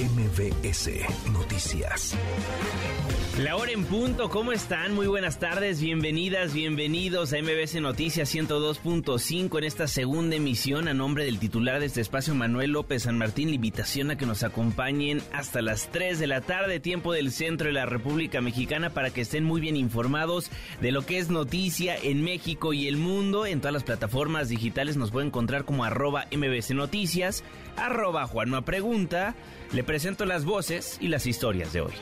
MBS Noticias. La hora en punto, ¿cómo están? Muy buenas tardes, bienvenidas, bienvenidos a MBS Noticias 102.5 en esta segunda emisión a nombre del titular de este espacio, Manuel López San Martín. La invitación a que nos acompañen hasta las 3 de la tarde, tiempo del centro de la República Mexicana, para que estén muy bien informados de lo que es noticia en México y el mundo. En todas las plataformas digitales nos pueden encontrar como arroba MBS Noticias, arroba Juanma Pregunta. Le presento las voces y las historias de hoy.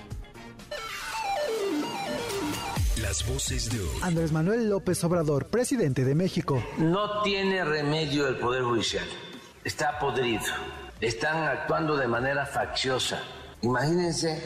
Las voces de hoy. Andrés Manuel López Obrador, presidente de México. No tiene remedio el Poder Judicial. Está podrido. Están actuando de manera facciosa. Imagínense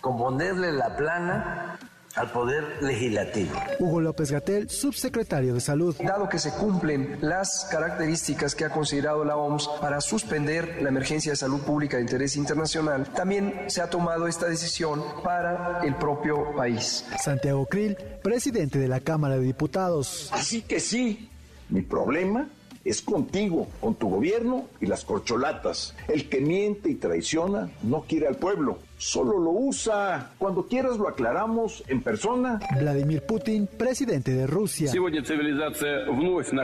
componerle la plana al Poder Legislativo. Hugo López Gatel, subsecretario de Salud. Dado que se cumplen las características que ha considerado la OMS para suspender la emergencia de salud pública de interés internacional, también se ha tomado esta decisión para el propio país. Santiago Krill, presidente de la Cámara de Diputados. Así que sí, mi problema es contigo, con tu gobierno y las corcholatas. El que miente y traiciona no quiere al pueblo, solo lo usa. Cuando quieras lo aclaramos en persona. Vladimir Putin, presidente de Rusia.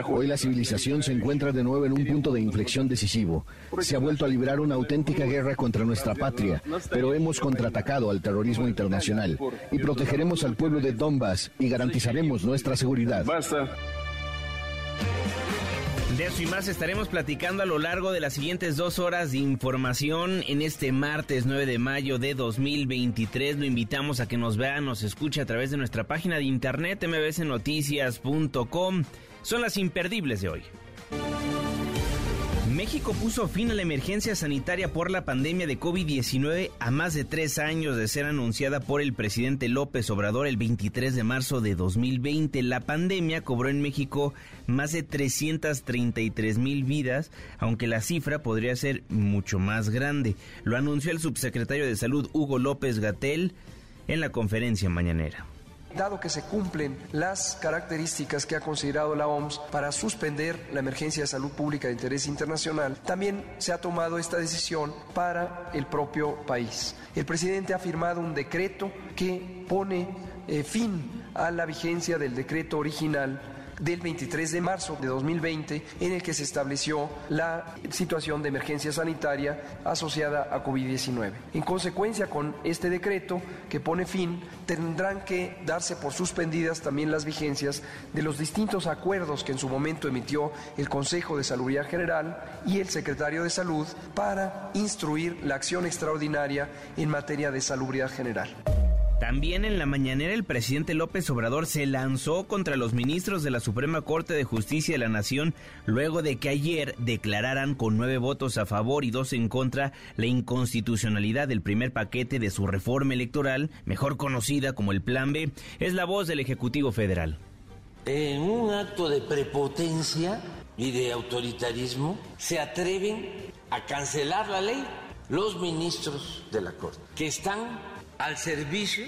Hoy la civilización se encuentra de nuevo en un punto de inflexión decisivo. Se ha vuelto a librar una auténtica guerra contra nuestra patria, pero hemos contraatacado al terrorismo internacional y protegeremos al pueblo de Donbass y garantizaremos nuestra seguridad. De eso y más estaremos platicando a lo largo de las siguientes dos horas de información en este martes 9 de mayo de 2023. Lo invitamos a que nos vea, nos escuche a través de nuestra página de internet mbsnoticias.com. Son las imperdibles de hoy. México puso fin a la emergencia sanitaria por la pandemia de COVID-19 a más de tres años de ser anunciada por el presidente López Obrador el 23 de marzo de 2020. La pandemia cobró en México más de 333 mil vidas, aunque la cifra podría ser mucho más grande. Lo anunció el subsecretario de Salud Hugo López Gatel en la conferencia mañanera. Dado que se cumplen las características que ha considerado la OMS para suspender la emergencia de salud pública de interés internacional, también se ha tomado esta decisión para el propio país. El presidente ha firmado un decreto que pone eh, fin a la vigencia del decreto original del 23 de marzo de 2020 en el que se estableció la situación de emergencia sanitaria asociada a COVID-19. En consecuencia con este decreto que pone fin, tendrán que darse por suspendidas también las vigencias de los distintos acuerdos que en su momento emitió el Consejo de Salubridad General y el Secretario de Salud para instruir la acción extraordinaria en materia de salubridad general. También en la mañanera el presidente López Obrador se lanzó contra los ministros de la Suprema Corte de Justicia de la Nación luego de que ayer declararan con nueve votos a favor y dos en contra la inconstitucionalidad del primer paquete de su reforma electoral, mejor conocida como el Plan B. Es la voz del Ejecutivo Federal. En un acto de prepotencia y de autoritarismo se atreven a cancelar la ley los ministros de la Corte, que están al servicio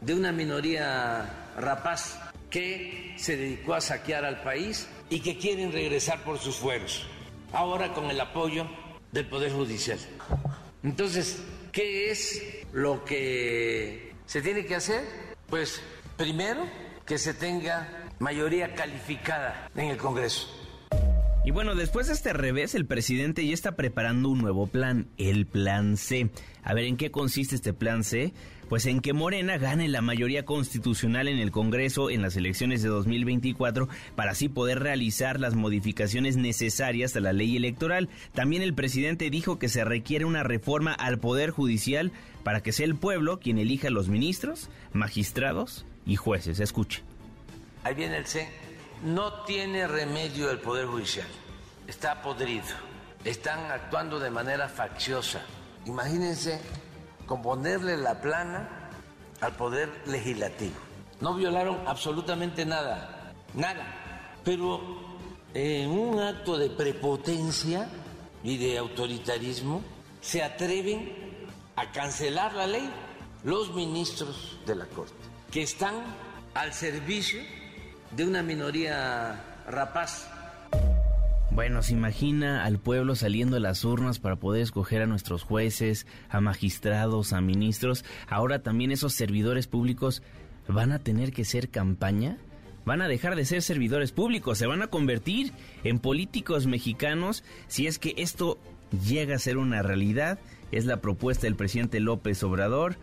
de una minoría rapaz que se dedicó a saquear al país y que quieren regresar por sus fueros, ahora con el apoyo del Poder Judicial. Entonces, ¿qué es lo que se tiene que hacer? Pues primero que se tenga mayoría calificada en el Congreso. Y bueno, después de este revés, el presidente ya está preparando un nuevo plan, el Plan C. A ver, ¿en qué consiste este Plan C? Pues en que Morena gane la mayoría constitucional en el Congreso en las elecciones de 2024 para así poder realizar las modificaciones necesarias a la ley electoral. También el presidente dijo que se requiere una reforma al Poder Judicial para que sea el pueblo quien elija a los ministros, magistrados y jueces. Escuche. Ahí viene el C no tiene remedio el Poder Judicial. Está podrido. Están actuando de manera facciosa. Imagínense componerle la plana al Poder Legislativo. No violaron absolutamente nada. Nada. Pero en un acto de prepotencia y de autoritarismo se atreven a cancelar la ley los ministros de la Corte, que están al servicio de una minoría rapaz. Bueno, se imagina al pueblo saliendo de las urnas para poder escoger a nuestros jueces, a magistrados, a ministros. Ahora también esos servidores públicos van a tener que ser campaña. Van a dejar de ser servidores públicos, se van a convertir en políticos mexicanos si es que esto llega a ser una realidad. Es la propuesta del presidente López Obrador.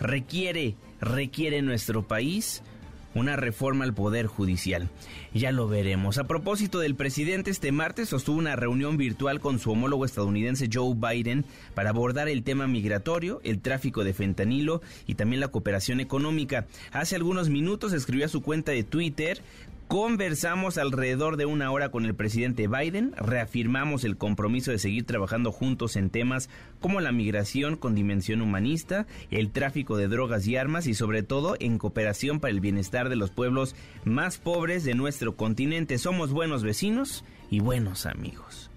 Requiere, requiere nuestro país una reforma al Poder Judicial. Ya lo veremos. A propósito del presidente, este martes sostuvo una reunión virtual con su homólogo estadounidense Joe Biden para abordar el tema migratorio, el tráfico de fentanilo y también la cooperación económica. Hace algunos minutos escribió a su cuenta de Twitter Conversamos alrededor de una hora con el presidente Biden, reafirmamos el compromiso de seguir trabajando juntos en temas como la migración con dimensión humanista, el tráfico de drogas y armas y sobre todo en cooperación para el bienestar de los pueblos más pobres de nuestro continente. Somos buenos vecinos y buenos amigos.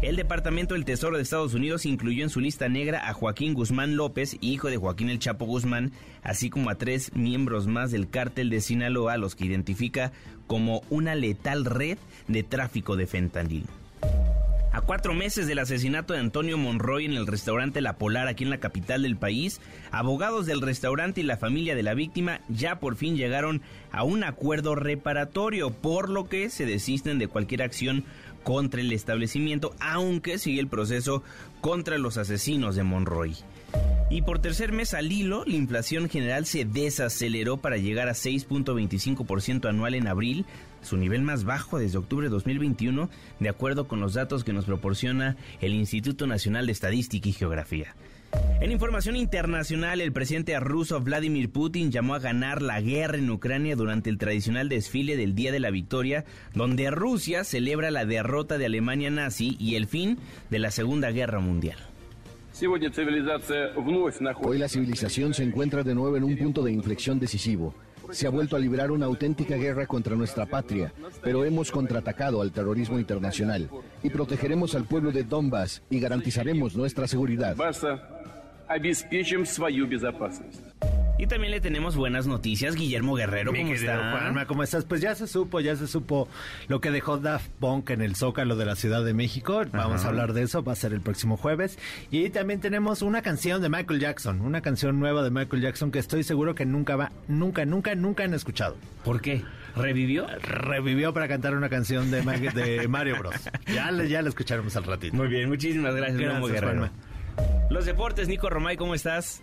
El Departamento del Tesoro de Estados Unidos incluyó en su lista negra a Joaquín Guzmán López, hijo de Joaquín El Chapo Guzmán, así como a tres miembros más del cártel de Sinaloa, los que identifica como una letal red de tráfico de fentanil. A cuatro meses del asesinato de Antonio Monroy en el restaurante La Polar aquí en la capital del país, abogados del restaurante y la familia de la víctima ya por fin llegaron a un acuerdo reparatorio, por lo que se desisten de cualquier acción contra el establecimiento, aunque sigue el proceso contra los asesinos de Monroy. Y por tercer mes al hilo, la inflación general se desaceleró para llegar a 6.25% anual en abril, su nivel más bajo desde octubre de 2021, de acuerdo con los datos que nos proporciona el Instituto Nacional de Estadística y Geografía. En información internacional, el presidente ruso Vladimir Putin llamó a ganar la guerra en Ucrania durante el tradicional desfile del Día de la Victoria, donde Rusia celebra la derrota de Alemania nazi y el fin de la Segunda Guerra Mundial. Hoy la civilización se encuentra de nuevo en un punto de inflexión decisivo. Se ha vuelto a librar una auténtica guerra contra nuestra patria, pero hemos contraatacado al terrorismo internacional y protegeremos al pueblo de Donbass y garantizaremos nuestra seguridad. Y también le tenemos buenas noticias. Guillermo Guerrero, ¿cómo está? ¿cómo estás? Pues ya se supo, ya se supo lo que dejó Daft Punk en el Zócalo de la Ciudad de México. Vamos a hablar de eso, va a ser el próximo jueves. Y también tenemos una canción de Michael Jackson, una canción nueva de Michael Jackson que estoy seguro que nunca va, nunca, nunca, nunca han escuchado. ¿Por qué? ¿Revivió? Revivió para cantar una canción de, de Mario Bros. Ya, ya la escucharemos al ratito. Muy bien, muchísimas gracias, Guillermo Guerrero. Los deportes, Nico Romay, ¿cómo estás?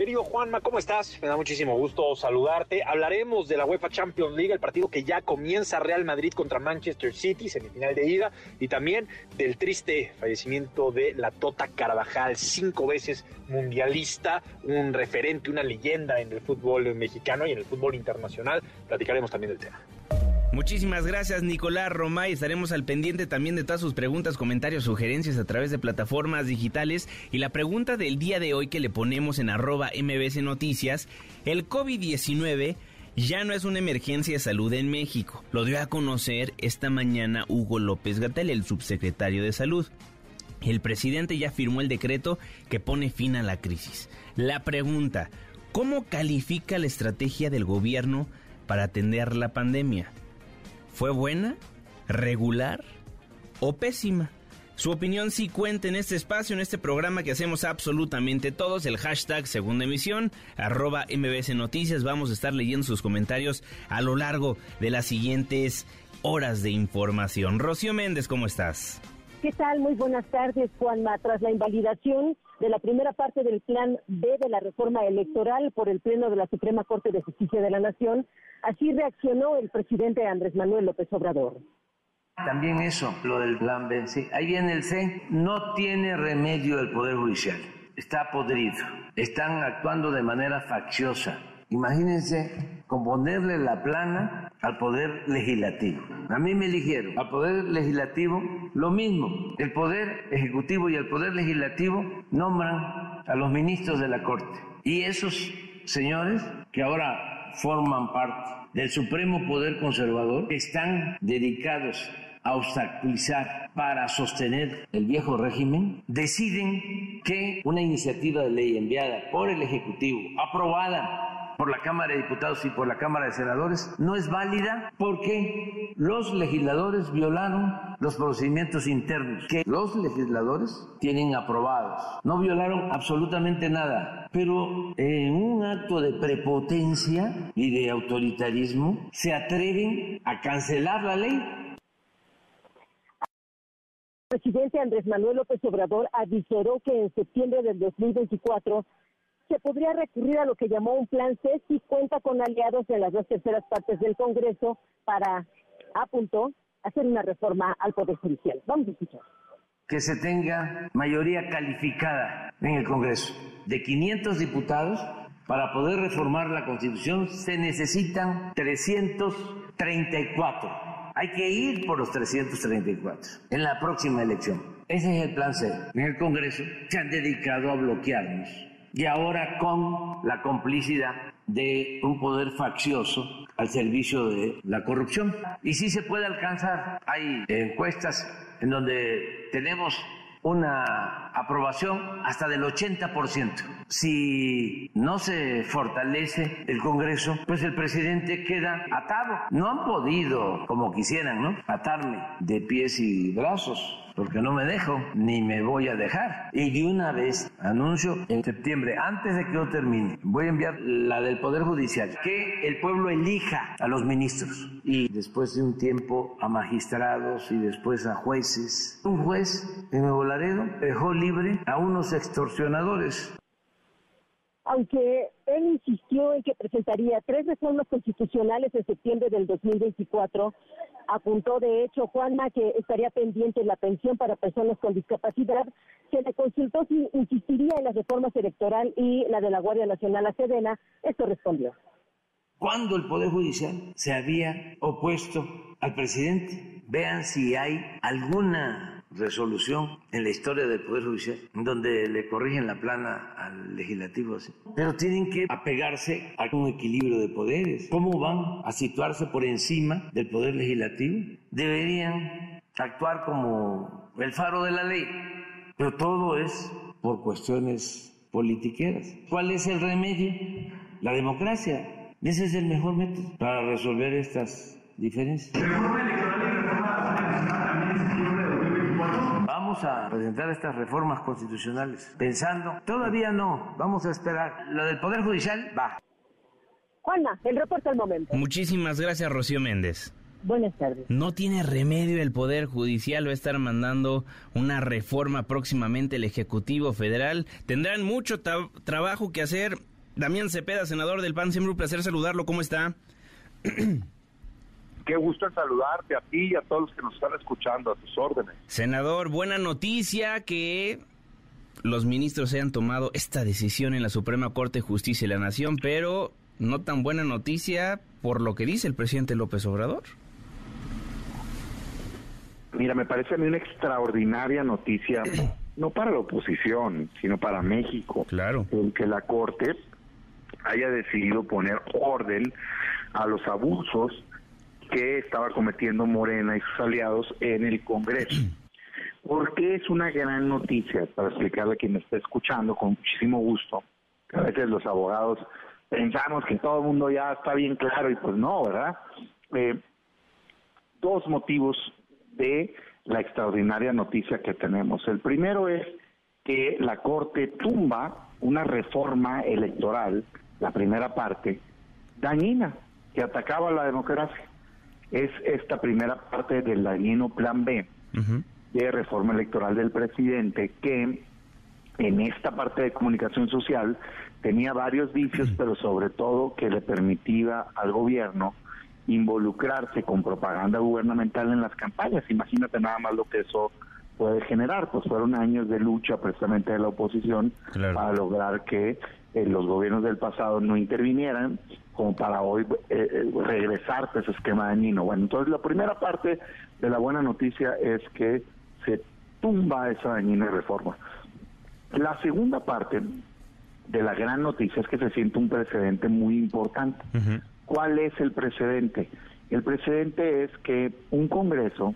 Querido Juanma, ¿cómo estás? Me da muchísimo gusto saludarte. Hablaremos de la UEFA Champions League, el partido que ya comienza Real Madrid contra Manchester City, semifinal de ida, y también del triste fallecimiento de la Tota Carvajal, cinco veces mundialista, un referente, una leyenda en el fútbol mexicano y en el fútbol internacional. Platicaremos también del tema. Muchísimas gracias Nicolás Romay. Estaremos al pendiente también de todas sus preguntas, comentarios, sugerencias a través de plataformas digitales. Y la pregunta del día de hoy que le ponemos en arroba MBC Noticias, el COVID-19 ya no es una emergencia de salud en México. Lo dio a conocer esta mañana Hugo López Gatel, el subsecretario de Salud. El presidente ya firmó el decreto que pone fin a la crisis. La pregunta, ¿cómo califica la estrategia del gobierno para atender la pandemia? ¿Fue buena, regular o pésima? Su opinión sí cuenta en este espacio, en este programa que hacemos absolutamente todos, el hashtag segunda emisión, arroba MBS Noticias. Vamos a estar leyendo sus comentarios a lo largo de las siguientes horas de información. Rocío Méndez, ¿cómo estás? ¿Qué tal? Muy buenas tardes, Juanma. Tras la invalidación de la primera parte del plan B de la reforma electoral por el Pleno de la Suprema Corte de Justicia de la Nación, así reaccionó el presidente Andrés Manuel López Obrador. También eso, lo del plan B. Sí, ahí viene el C. No tiene remedio el Poder Judicial. Está podrido. Están actuando de manera facciosa. Imagínense componerle la plana al Poder Legislativo. A mí me eligieron. Al Poder Legislativo lo mismo. El Poder Ejecutivo y el Poder Legislativo nombran a los ministros de la Corte. Y esos señores que ahora forman parte del Supremo Poder Conservador están dedicados a obstaculizar para sostener el viejo régimen, deciden que una iniciativa de ley enviada por el Ejecutivo, aprobada por la Cámara de Diputados y por la Cámara de Senadores no es válida porque los legisladores violaron los procedimientos internos que los legisladores tienen aprobados. No violaron absolutamente nada, pero en un acto de prepotencia y de autoritarismo se atreven a cancelar la ley presidente Andrés Manuel López Obrador avisó que en septiembre del 2024 se podría recurrir a lo que llamó un plan C si cuenta con aliados en las dos terceras partes del Congreso para, apuntó, hacer una reforma al Poder Judicial. Vamos a escuchar. Que se tenga mayoría calificada en el Congreso. De 500 diputados, para poder reformar la Constitución se necesitan 334. Hay que ir por los 334 en la próxima elección. Ese es el plan C. En el Congreso se han dedicado a bloquearnos y ahora con la complicidad de un poder faccioso al servicio de la corrupción. Y sí se puede alcanzar. Hay encuestas en donde tenemos una aprobación hasta del 80%. Si no se fortalece el Congreso, pues el presidente queda atado. No han podido, como quisieran, ¿no? Atarme de pies y brazos porque no me dejo ni me voy a dejar. Y de una vez anuncio en septiembre, antes de que yo termine, voy a enviar la del Poder Judicial, que el pueblo elija a los ministros y después de un tiempo a magistrados y después a jueces. Un juez en Nuevo Laredo dejó libre a unos extorsionadores aunque él insistió en que presentaría tres reformas constitucionales en septiembre del 2024, apuntó de hecho Juanma que estaría pendiente la pensión para personas con discapacidad, se le consultó si insistiría en la reforma electoral y la de la Guardia Nacional a Sedena, esto respondió. ¿Cuándo el Poder Judicial se había opuesto al presidente? Vean si hay alguna resolución en la historia del Poder Judicial, donde le corrigen la plana al legislativo así. Pero tienen que apegarse a un equilibrio de poderes. ¿Cómo van a situarse por encima del Poder Legislativo? Deberían actuar como el faro de la ley, pero todo es por cuestiones politiqueras. ¿Cuál es el remedio? La democracia. Ese es el mejor método para resolver estas diferencias. Vamos a presentar estas reformas constitucionales pensando, todavía no, vamos a esperar. Lo del Poder Judicial va. Juana, el reporte al momento. Muchísimas gracias, Rocío Méndez. Buenas tardes. No tiene remedio el Poder Judicial, va a estar mandando una reforma próximamente el Ejecutivo Federal. Tendrán mucho trabajo que hacer. Damián Cepeda, senador del PAN, siempre un placer saludarlo. ¿Cómo está? Qué gusto en saludarte a ti y a todos los que nos están escuchando, a tus órdenes. Senador, buena noticia que los ministros hayan tomado esta decisión en la Suprema Corte de Justicia de la Nación, pero no tan buena noticia por lo que dice el presidente López Obrador. Mira, me parece a mí una extraordinaria noticia, no para la oposición, sino para México. Claro. El que la Corte haya decidido poner orden a los abusos que estaba cometiendo Morena y sus aliados en el Congreso. Porque es una gran noticia, para explicarle a quien me está escuchando con muchísimo gusto, a veces los abogados pensamos que todo el mundo ya está bien claro y pues no, ¿verdad? Eh, dos motivos de la extraordinaria noticia que tenemos. El primero es que la Corte tumba una reforma electoral, la primera parte, dañina, que atacaba la democracia es esta primera parte del dañino plan B de reforma electoral del presidente que en esta parte de comunicación social tenía varios vicios, pero sobre todo que le permitía al gobierno involucrarse con propaganda gubernamental en las campañas. Imagínate nada más lo que eso puede generar, pues fueron años de lucha precisamente de la oposición para lograr que eh, los gobiernos del pasado no intervinieran como para hoy eh, eh, regresar a ese esquema de Nino. Bueno, entonces la primera parte de la buena noticia es que se tumba esa dañina reforma. La segunda parte de la gran noticia es que se siente un precedente muy importante. ¿Cuál es el precedente? El precedente es que un Congreso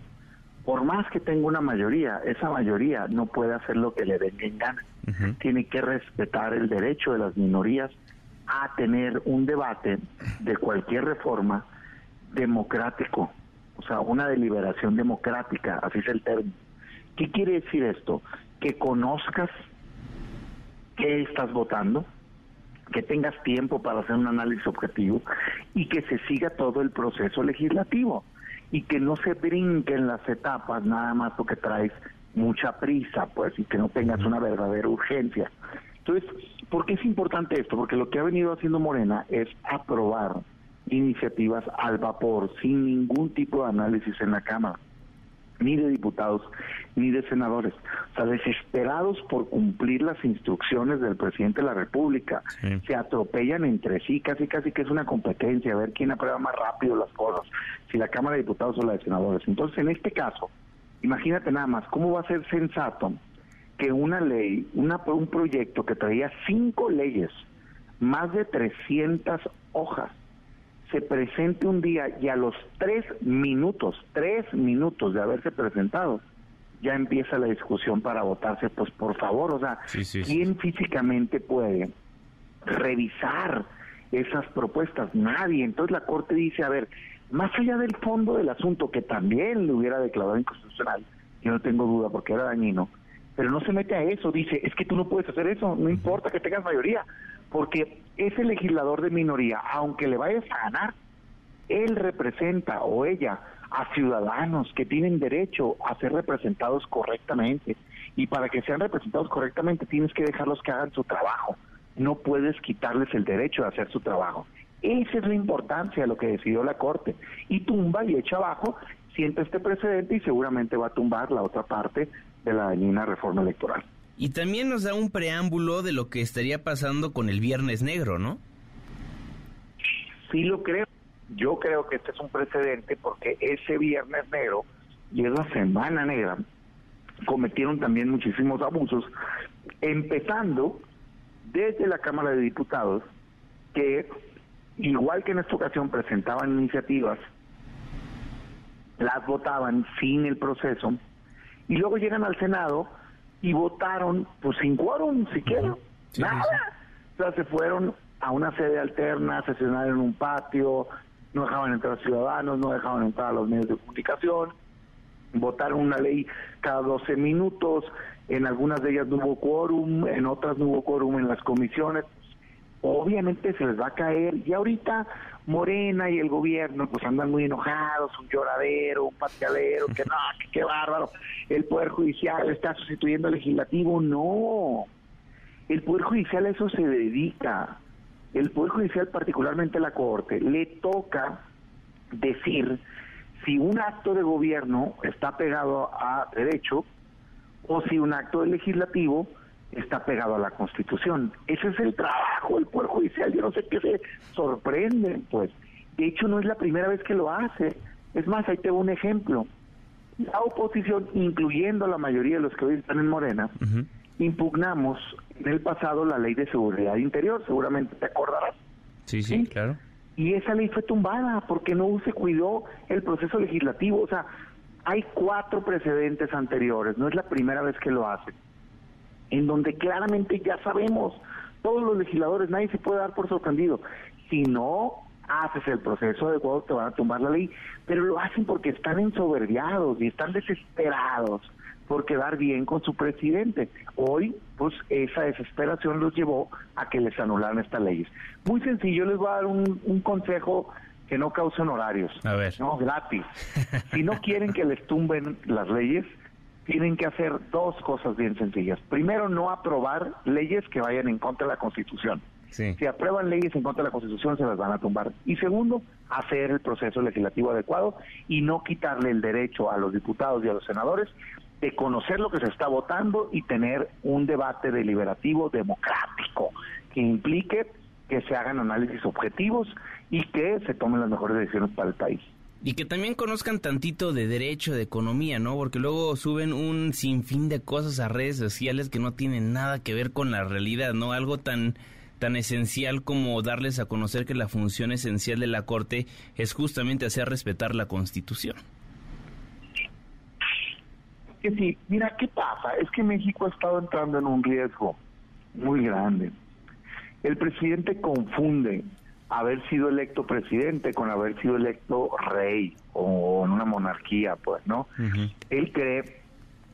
por más que tenga una mayoría, esa mayoría no puede hacer lo que le venga en gana. Tiene que respetar el derecho de las minorías a tener un debate de cualquier reforma democrático, o sea, una deliberación democrática, así es el término. ¿Qué quiere decir esto? Que conozcas qué estás votando, que tengas tiempo para hacer un análisis objetivo y que se siga todo el proceso legislativo y que no se brinquen las etapas nada más porque traes mucha prisa, pues, y que no tengas una verdadera urgencia. Entonces, ¿por qué es importante esto? Porque lo que ha venido haciendo Morena es aprobar iniciativas al vapor, sin ningún tipo de análisis en la Cámara ni de diputados, ni de senadores. O sea, desesperados por cumplir las instrucciones del presidente de la República. Se atropellan entre sí, casi casi que es una competencia, a ver quién aprueba más rápido las cosas, si la Cámara de Diputados o la de Senadores. Entonces, en este caso, imagínate nada más, ¿cómo va a ser sensato que una ley, una, un proyecto que traía cinco leyes, más de 300 hojas, se presente un día y a los tres minutos, tres minutos de haberse presentado, ya empieza la discusión para votarse, pues por favor, o sea, ¿quién físicamente puede revisar esas propuestas? Nadie. Entonces la Corte dice, a ver, más allá del fondo del asunto, que también lo hubiera declarado inconstitucional, yo no tengo duda porque era dañino, pero no se mete a eso, dice, es que tú no puedes hacer eso, no importa que tengas mayoría, porque ese legislador de minoría, aunque le vayas a ganar, él representa o ella a ciudadanos que tienen derecho a ser representados correctamente. Y para que sean representados correctamente tienes que dejarlos que hagan su trabajo. No puedes quitarles el derecho de hacer su trabajo. Esa es la importancia de lo que decidió la Corte. Y tumba y echa abajo, siente este precedente y seguramente va a tumbar la otra parte de la dañina reforma electoral. Y también nos da un preámbulo de lo que estaría pasando con el Viernes Negro, ¿no? Sí lo creo. Yo creo que este es un precedente porque ese Viernes Negro y esa Semana Negra cometieron también muchísimos abusos, empezando desde la Cámara de Diputados, que igual que en esta ocasión presentaban iniciativas, las votaban sin el proceso, y luego llegan al Senado y votaron pues sin quórum siquiera, nada. O sea, se fueron a una sede alterna, sesionar en un patio, no dejaban entrar ciudadanos, no dejaban entrar a los medios de comunicación, votaron una ley cada 12 minutos, en algunas de ellas no hubo quórum, en otras no hubo quórum en las comisiones, obviamente se les va a caer, y ahorita Morena y el gobierno pues andan muy enojados, un lloradero, un pateadero, que no, que qué bárbaro, el Poder Judicial está sustituyendo al Legislativo, no, el Poder Judicial a eso se dedica, el Poder Judicial, particularmente la Corte, le toca decir si un acto de gobierno está pegado a derecho o si un acto legislativo está pegado a la Constitución. Ese es el trabajo del Poder Judicial. Yo no sé qué se sorprenden, pues. De hecho, no es la primera vez que lo hace. Es más, ahí tengo un ejemplo. La oposición, incluyendo la mayoría de los que hoy están en Morena, impugnamos en el pasado la ley de seguridad interior, seguramente te acordarás. Sí, sí, claro. Y esa ley fue tumbada porque no se cuidó el proceso legislativo. O sea, hay cuatro precedentes anteriores, no es la primera vez que lo hacen en donde claramente ya sabemos, todos los legisladores, nadie se puede dar por sorprendido. Si no haces el proceso adecuado, te van a tumbar la ley, pero lo hacen porque están ensoberbiados y están desesperados por quedar bien con su presidente. Hoy, pues esa desesperación los llevó a que les anularan estas leyes. Muy sencillo, les voy a dar un, un consejo que no cause honorarios. A ver. No, gratis. si no quieren que les tumben las leyes, tienen que hacer dos cosas bien sencillas. Primero, no aprobar leyes que vayan en contra de la Constitución. Si aprueban leyes en contra de la Constitución, se las van a tumbar. Y segundo, hacer el proceso legislativo adecuado y no quitarle el derecho a los diputados y a los senadores de conocer lo que se está votando y tener un debate deliberativo democrático que implique que se hagan análisis objetivos y que se tomen las mejores decisiones para el país. Y que también conozcan tantito de derecho, de economía, ¿no? Porque luego suben un sinfín de cosas a redes sociales que no tienen nada que ver con la realidad, ¿no? Algo tan tan esencial como darles a conocer que la función esencial de la Corte es justamente hacer respetar la Constitución. que sí, mira, ¿qué pasa? Es que México ha estado entrando en un riesgo muy grande. El presidente confunde haber sido electo presidente con haber sido electo rey o en una monarquía, pues, ¿no? Él cree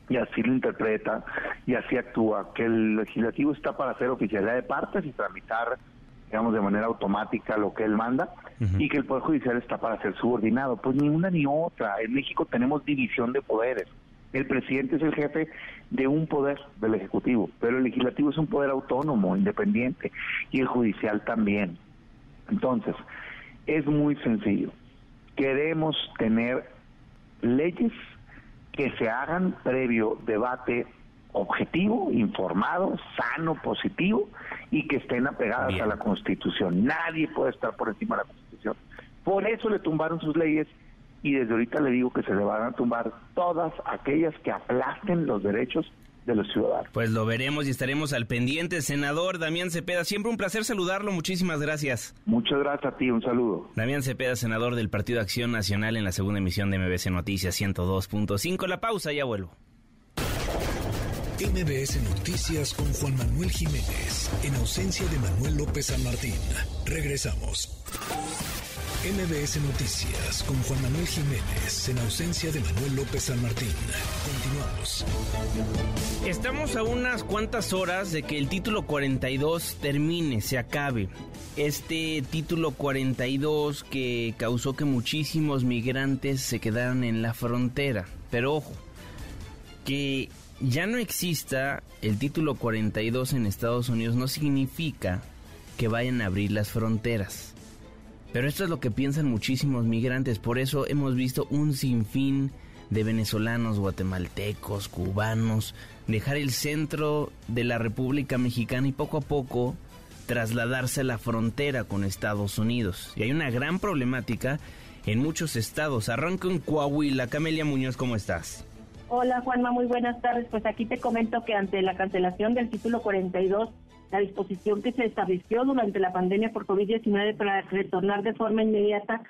y así lo interpreta y así actúa, que el legislativo está para hacer oficialidad de partes y tramitar, digamos, de manera automática lo que él manda y que el Poder Judicial está para ser subordinado. Pues ni una ni otra. En México tenemos división de poderes. El presidente es el jefe de un poder del Ejecutivo, pero el legislativo es un poder autónomo, independiente, y el judicial también. Entonces, es muy sencillo. Queremos tener leyes que se hagan previo debate objetivo, informado, sano, positivo y que estén apegadas a la Constitución. Nadie puede estar por encima de la Constitución. Por eso le tumbaron sus leyes y desde ahorita le digo que se le van a tumbar todas aquellas que aplasten los derechos de los ciudadanos. Pues lo veremos y estaremos al pendiente. Senador Damián Cepeda, siempre un placer saludarlo. Muchísimas gracias. Muchas gracias a ti, un saludo. Damián Cepeda, senador del Partido Acción Nacional en la segunda emisión de MBC Noticias 102.5. La pausa, ya vuelvo. MBS Noticias con Juan Manuel Jiménez, en ausencia de Manuel López San Martín. Regresamos. MBS Noticias con Juan Manuel Jiménez en ausencia de Manuel López San Martín. Continuamos. Estamos a unas cuantas horas de que el título 42 termine, se acabe. Este título 42 que causó que muchísimos migrantes se quedaran en la frontera. Pero ojo, que ya no exista el título 42 en Estados Unidos no significa que vayan a abrir las fronteras pero esto es lo que piensan muchísimos migrantes, por eso hemos visto un sinfín de venezolanos, guatemaltecos, cubanos, dejar el centro de la República Mexicana y poco a poco trasladarse a la frontera con Estados Unidos. Y hay una gran problemática en muchos estados. Arranco en Coahuila. Camelia Muñoz, ¿cómo estás? Hola Juanma, muy buenas tardes. Pues aquí te comento que ante la cancelación del título 42 la disposición que se estableció durante la pandemia por COVID-19 para retornar de forma inmediata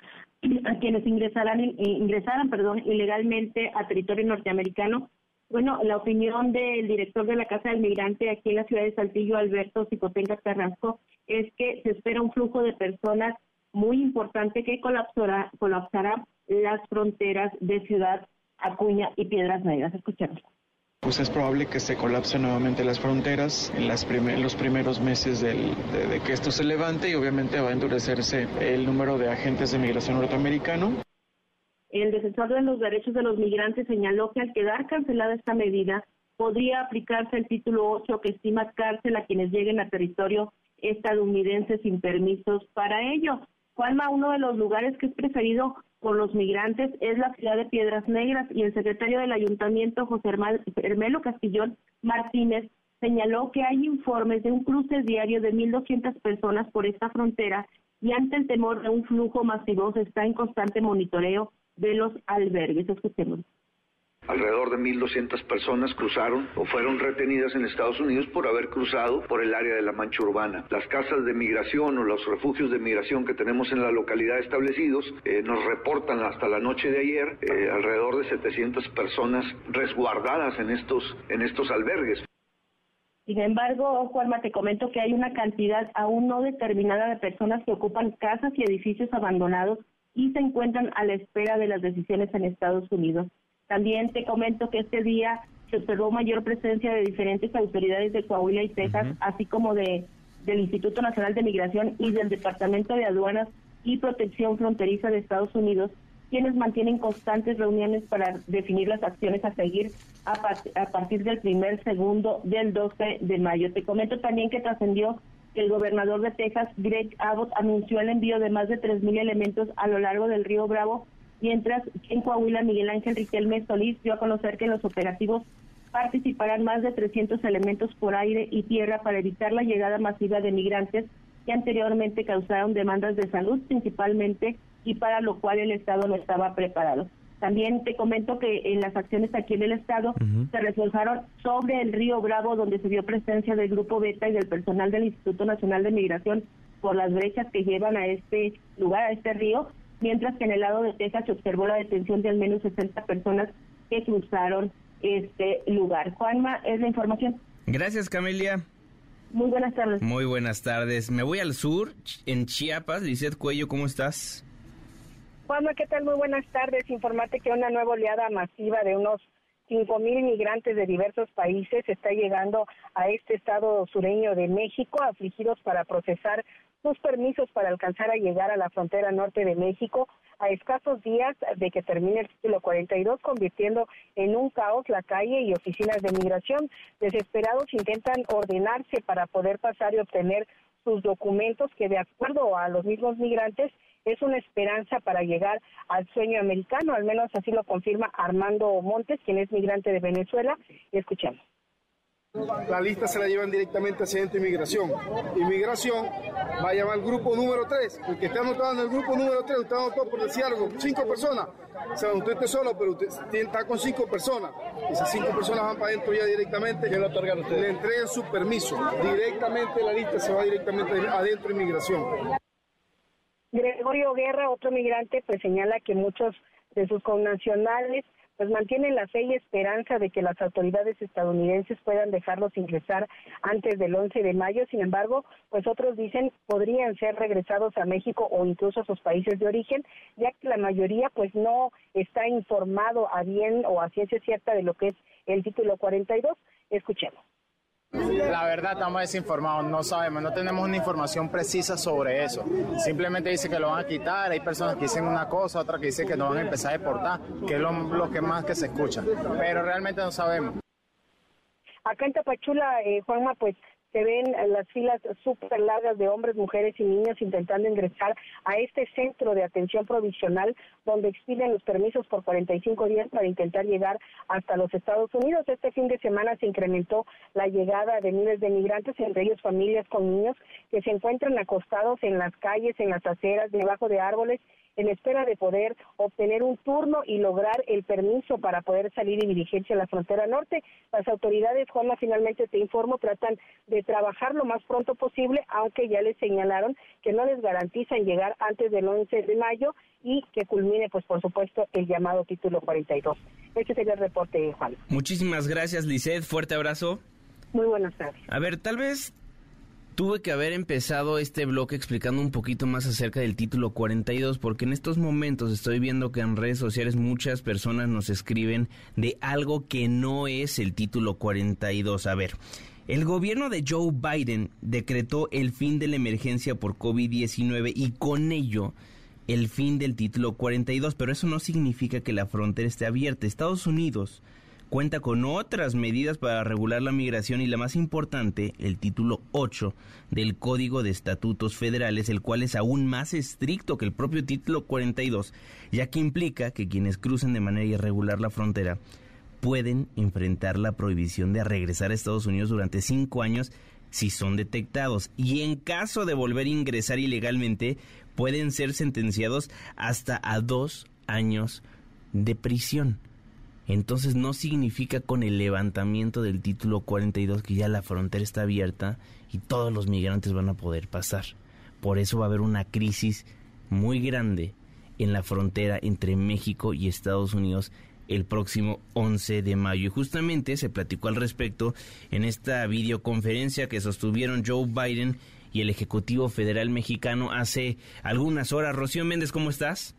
a quienes ingresaran, eh, ingresaran perdón, ilegalmente a territorio norteamericano. Bueno, la opinión del director de la Casa del Migrante aquí en la ciudad de Saltillo, Alberto Cicotenga Carrasco, es que se espera un flujo de personas muy importante que colapsará, colapsará las fronteras de Ciudad Acuña y Piedras Negras. Escuchemos pues es probable que se colapsen nuevamente las fronteras en las los primeros meses de, que esto se levante y obviamente va a endurecerse el número de agentes de migración norteamericano. El defensor de los derechos de los migrantes señaló que al quedar cancelada esta medida podría aplicarse el título 8 que estima cárcel a quienes lleguen a territorio estadounidense sin permisos para ello. Juanma, uno de los lugares que es preferido por los migrantes es la ciudad de Piedras Negras y el secretario del ayuntamiento, José Hermelo Castillón Martínez, señaló que hay informes de un cruce diario de 1.200 personas por esta frontera y ante el temor de un flujo masivo se está en constante monitoreo de los albergues. Escuchemos. Alrededor de 1.200 personas cruzaron o fueron retenidas en Estados Unidos por haber cruzado por el área de la mancha urbana. Las casas de migración o los refugios de migración que tenemos en la localidad establecidos eh, nos reportan hasta la noche de ayer eh, alrededor de 700 personas resguardadas en estos, en estos albergues. Sin embargo, Juanma, te comento que hay una cantidad aún no determinada de personas que ocupan casas y edificios abandonados y se encuentran a la espera de las decisiones en Estados Unidos. También te comento que este día se observó mayor presencia de diferentes autoridades de Coahuila y Texas, así como de del Instituto Nacional de Migración y del Departamento de Aduanas y Protección Fronteriza de Estados Unidos, quienes mantienen constantes reuniones para definir las acciones a seguir a, a partir del primer segundo del 12 de mayo. Te comento también que trascendió que el gobernador de Texas, Greg Abbott, anunció el envío de más de 3.000 elementos a lo largo del río Bravo mientras en Coahuila Miguel Ángel Riquelme Solís dio a conocer que en los operativos participarán más de 300 elementos por aire y tierra para evitar la llegada masiva de migrantes que anteriormente causaron demandas de salud principalmente y para lo cual el Estado no estaba preparado. También te comento que en las acciones aquí en el Estado se reforzaron sobre el río Bravo, donde se dio presencia del Grupo Beta y del personal del Instituto Nacional de Migración por las brechas que llevan a este lugar, a este río, mientras que en el lado de Texas se observó la detención de al menos 60 personas que cruzaron este lugar. Juanma, es la información. Gracias, Camelia. Muy buenas tardes. Muy buenas tardes. Me voy al sur, en Chiapas. Lizeth Cuello, ¿cómo estás? Juanma, ¿qué tal? Muy buenas tardes. Informarte que una nueva oleada masiva de unos 5.000 migrantes de diversos países está llegando a este estado sureño de México, afligidos para procesar sus permisos para alcanzar a llegar a la frontera norte de México a escasos días de que termine el título 42, convirtiendo en un caos la calle y oficinas de migración. Desesperados intentan ordenarse para poder pasar y obtener sus documentos que de acuerdo a los mismos migrantes es una esperanza para llegar al sueño americano, al menos así lo confirma Armando Montes, quien es migrante de Venezuela, y escuchemos. La lista se la llevan directamente hacia de inmigración. Inmigración va a llamar al grupo número 3. El que está anotado en el grupo número 3, usted anotó por decir algo, cinco personas. O sea, usted está solo, pero usted está con cinco personas. Esas cinco personas van para adentro ya directamente. ¿Quién lo otorga a usted? Le entregan su permiso. Directamente la lista se va directamente adentro de inmigración. Gregorio Guerra, otro migrante, pues señala que muchos de sus connacionales pues mantienen la fe y esperanza de que las autoridades estadounidenses puedan dejarlos ingresar antes del 11 de mayo. Sin embargo, pues otros dicen podrían ser regresados a México o incluso a sus países de origen, ya que la mayoría pues no está informado a bien o a ciencia cierta de lo que es el título 42. Escuchemos. La verdad estamos desinformados, no sabemos, no tenemos una información precisa sobre eso. Simplemente dice que lo van a quitar, hay personas que dicen una cosa, otras que dicen que no van a empezar a deportar, que es lo, que más que se escucha, pero realmente no sabemos. Acá en Tapachula, eh, Juanma, pues se ven las filas súper largas de hombres, mujeres y niños intentando ingresar a este centro de atención provisional donde expiden los permisos por 45 días para intentar llegar hasta los Estados Unidos. Este fin de semana se incrementó la llegada de miles de migrantes, entre ellos familias con niños que se encuentran acostados en las calles, en las aceras, debajo de árboles en espera de poder obtener un turno y lograr el permiso para poder salir y dirigirse a la frontera norte. Las autoridades, Juanma, finalmente te informo, tratan de trabajar lo más pronto posible, aunque ya les señalaron que no les garantizan llegar antes del 11 de mayo y que culmine, pues por supuesto, el llamado título 42. Este sería el reporte, Juan. Muchísimas gracias, Lisset. Fuerte abrazo. Muy buenas tardes. A ver, tal vez Tuve que haber empezado este bloque explicando un poquito más acerca del título 42 porque en estos momentos estoy viendo que en redes sociales muchas personas nos escriben de algo que no es el título 42. A ver, el gobierno de Joe Biden decretó el fin de la emergencia por COVID-19 y con ello el fin del título 42, pero eso no significa que la frontera esté abierta. Estados Unidos cuenta con otras medidas para regular la migración y la más importante, el título 8 del Código de Estatutos Federales, el cual es aún más estricto que el propio título 42, ya que implica que quienes crucen de manera irregular la frontera pueden enfrentar la prohibición de regresar a Estados Unidos durante cinco años si son detectados y en caso de volver a ingresar ilegalmente pueden ser sentenciados hasta a dos años de prisión. Entonces no significa con el levantamiento del título 42 que ya la frontera está abierta y todos los migrantes van a poder pasar. Por eso va a haber una crisis muy grande en la frontera entre México y Estados Unidos el próximo 11 de mayo. Y justamente se platicó al respecto en esta videoconferencia que sostuvieron Joe Biden y el Ejecutivo Federal Mexicano hace algunas horas. Rocío Méndez, ¿cómo estás?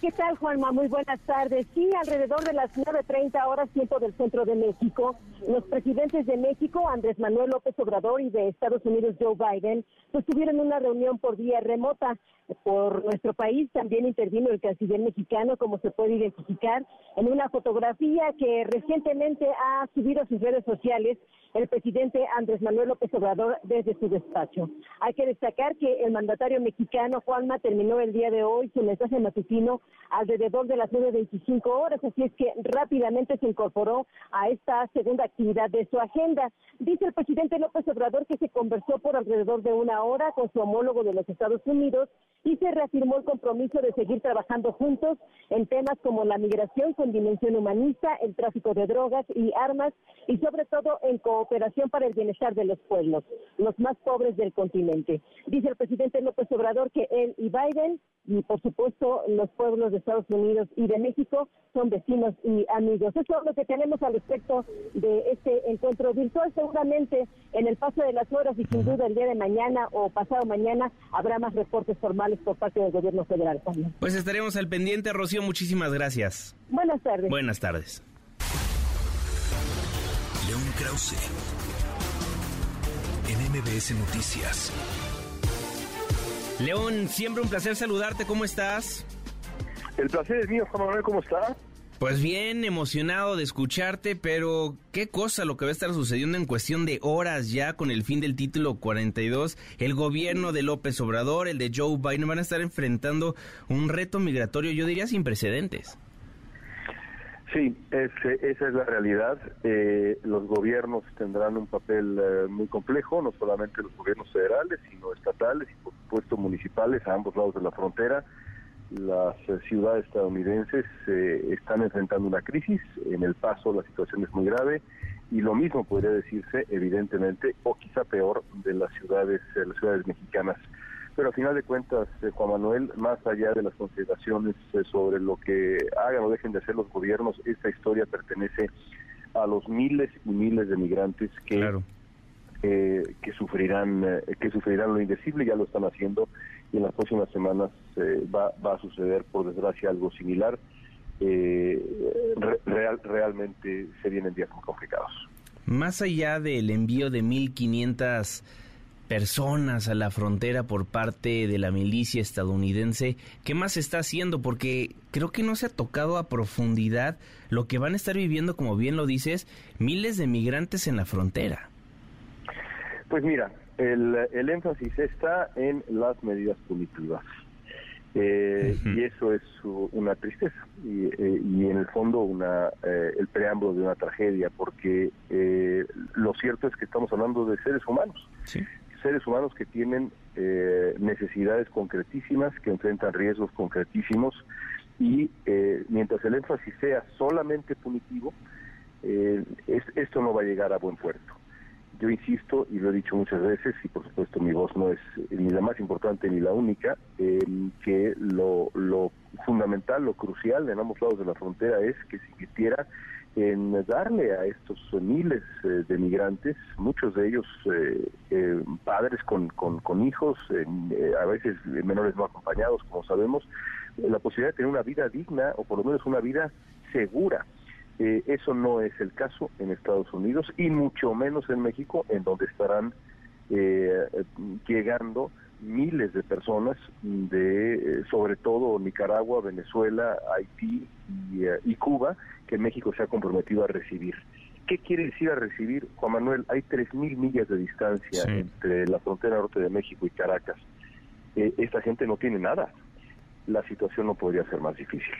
¿Qué tal, Juanma? Muy buenas tardes. Sí, alrededor de las 9.30 horas tiempo del centro de México, los presidentes de México, Andrés Manuel López Obrador, y de Estados Unidos, Joe Biden, tuvieron una reunión por vía remota. Por nuestro país también intervino el canciller mexicano, como se puede identificar, en una fotografía que recientemente ha subido a sus redes sociales el presidente Andrés Manuel López Obrador desde su despacho. Hay que destacar que el mandatario mexicano, Juanma, terminó el día de hoy su mensaje matutino alrededor de las 9.25 horas, así es que rápidamente se incorporó a esta segunda actividad de su agenda. Dice el presidente López Obrador que se conversó por alrededor de una hora con su homólogo de los Estados Unidos y se reafirmó el compromiso de seguir trabajando juntos en temas como la migración con dimensión humanista, el tráfico de drogas y armas y sobre todo en cooperación para el bienestar de los pueblos, los más pobres del continente. Dice el presidente López Obrador que él y Biden y por supuesto los pueblos pueblos de Estados Unidos y de México son vecinos y amigos. Eso es lo que tenemos al respecto de este encuentro virtual. Seguramente en el paso de las horas y sin duda el día de mañana o pasado mañana habrá más reportes formales por parte del gobierno federal también. Pues estaremos al pendiente, Rocío. Muchísimas gracias. Buenas tardes. Buenas tardes. León Krause, en MBS Noticias. León, siempre un placer saludarte. ¿Cómo estás? El placer es mío, Juan Manuel. ¿Cómo estás? Pues bien, emocionado de escucharte, pero qué cosa lo que va a estar sucediendo en cuestión de horas ya con el fin del título 42. El gobierno de López Obrador, el de Joe Biden, van a estar enfrentando un reto migratorio, yo diría, sin precedentes. Sí, esa es la realidad. Eh, los gobiernos tendrán un papel eh, muy complejo, no solamente los gobiernos federales, sino estatales y por supuesto municipales a ambos lados de la frontera. Las eh, ciudades estadounidenses están enfrentando una crisis. En el paso la situación es muy grave y lo mismo podría decirse, evidentemente, o quizá peor, de las ciudades, las ciudades mexicanas. Pero a final de cuentas, eh, Juan Manuel, más allá de las consideraciones eh, sobre lo que hagan o dejen de hacer los gobiernos, esta historia pertenece a los miles y miles de migrantes que eh, que sufrirán que sufrirán lo indecible, ya lo están haciendo y en las próximas semanas va, va a suceder por desgracia algo similar. real, realmente se vienen días muy complicados. Más allá del envío de 1.500 personas a la frontera por parte de la milicia estadounidense. ¿Qué más se está haciendo? Porque creo que no se ha tocado a profundidad lo que van a estar viviendo, como bien lo dices, miles de migrantes en la frontera. Pues mira, el, énfasis está en las medidas punitivas. Eh, y eso es una tristeza y, eh, y, en el fondo una eh, el preámbulo de una tragedia porque lo cierto es que estamos hablando de seres humanos ¿Sí? seres humanos que tienen necesidades concretísimas, que enfrentan riesgos concretísimos y mientras el énfasis sea solamente punitivo, esto no va a llegar a buen puerto. Yo insisto, y lo he dicho muchas veces, y por supuesto mi voz no es ni la más importante ni la única, que lo, lo fundamental, lo crucial en ambos lados de la frontera es que se invirtiera en darle a estos miles eh, de migrantes, muchos de ellos eh, eh, padres con, con, hijos, a veces menores no acompañados, como sabemos, la posibilidad de tener una vida digna o por lo menos una vida segura. Eso no es el caso en Estados Unidos y mucho menos en México, en donde estarán llegando miles de personas de sobre todo Nicaragua, Venezuela, Haití y, y Cuba que México se ha comprometido a recibir. ¿Qué quiere decir a recibir, Juan Manuel? Hay 3.000 millas de distancia entre la frontera norte de México y Caracas. Eh, esta gente no tiene nada. La situación no podría ser más difícil.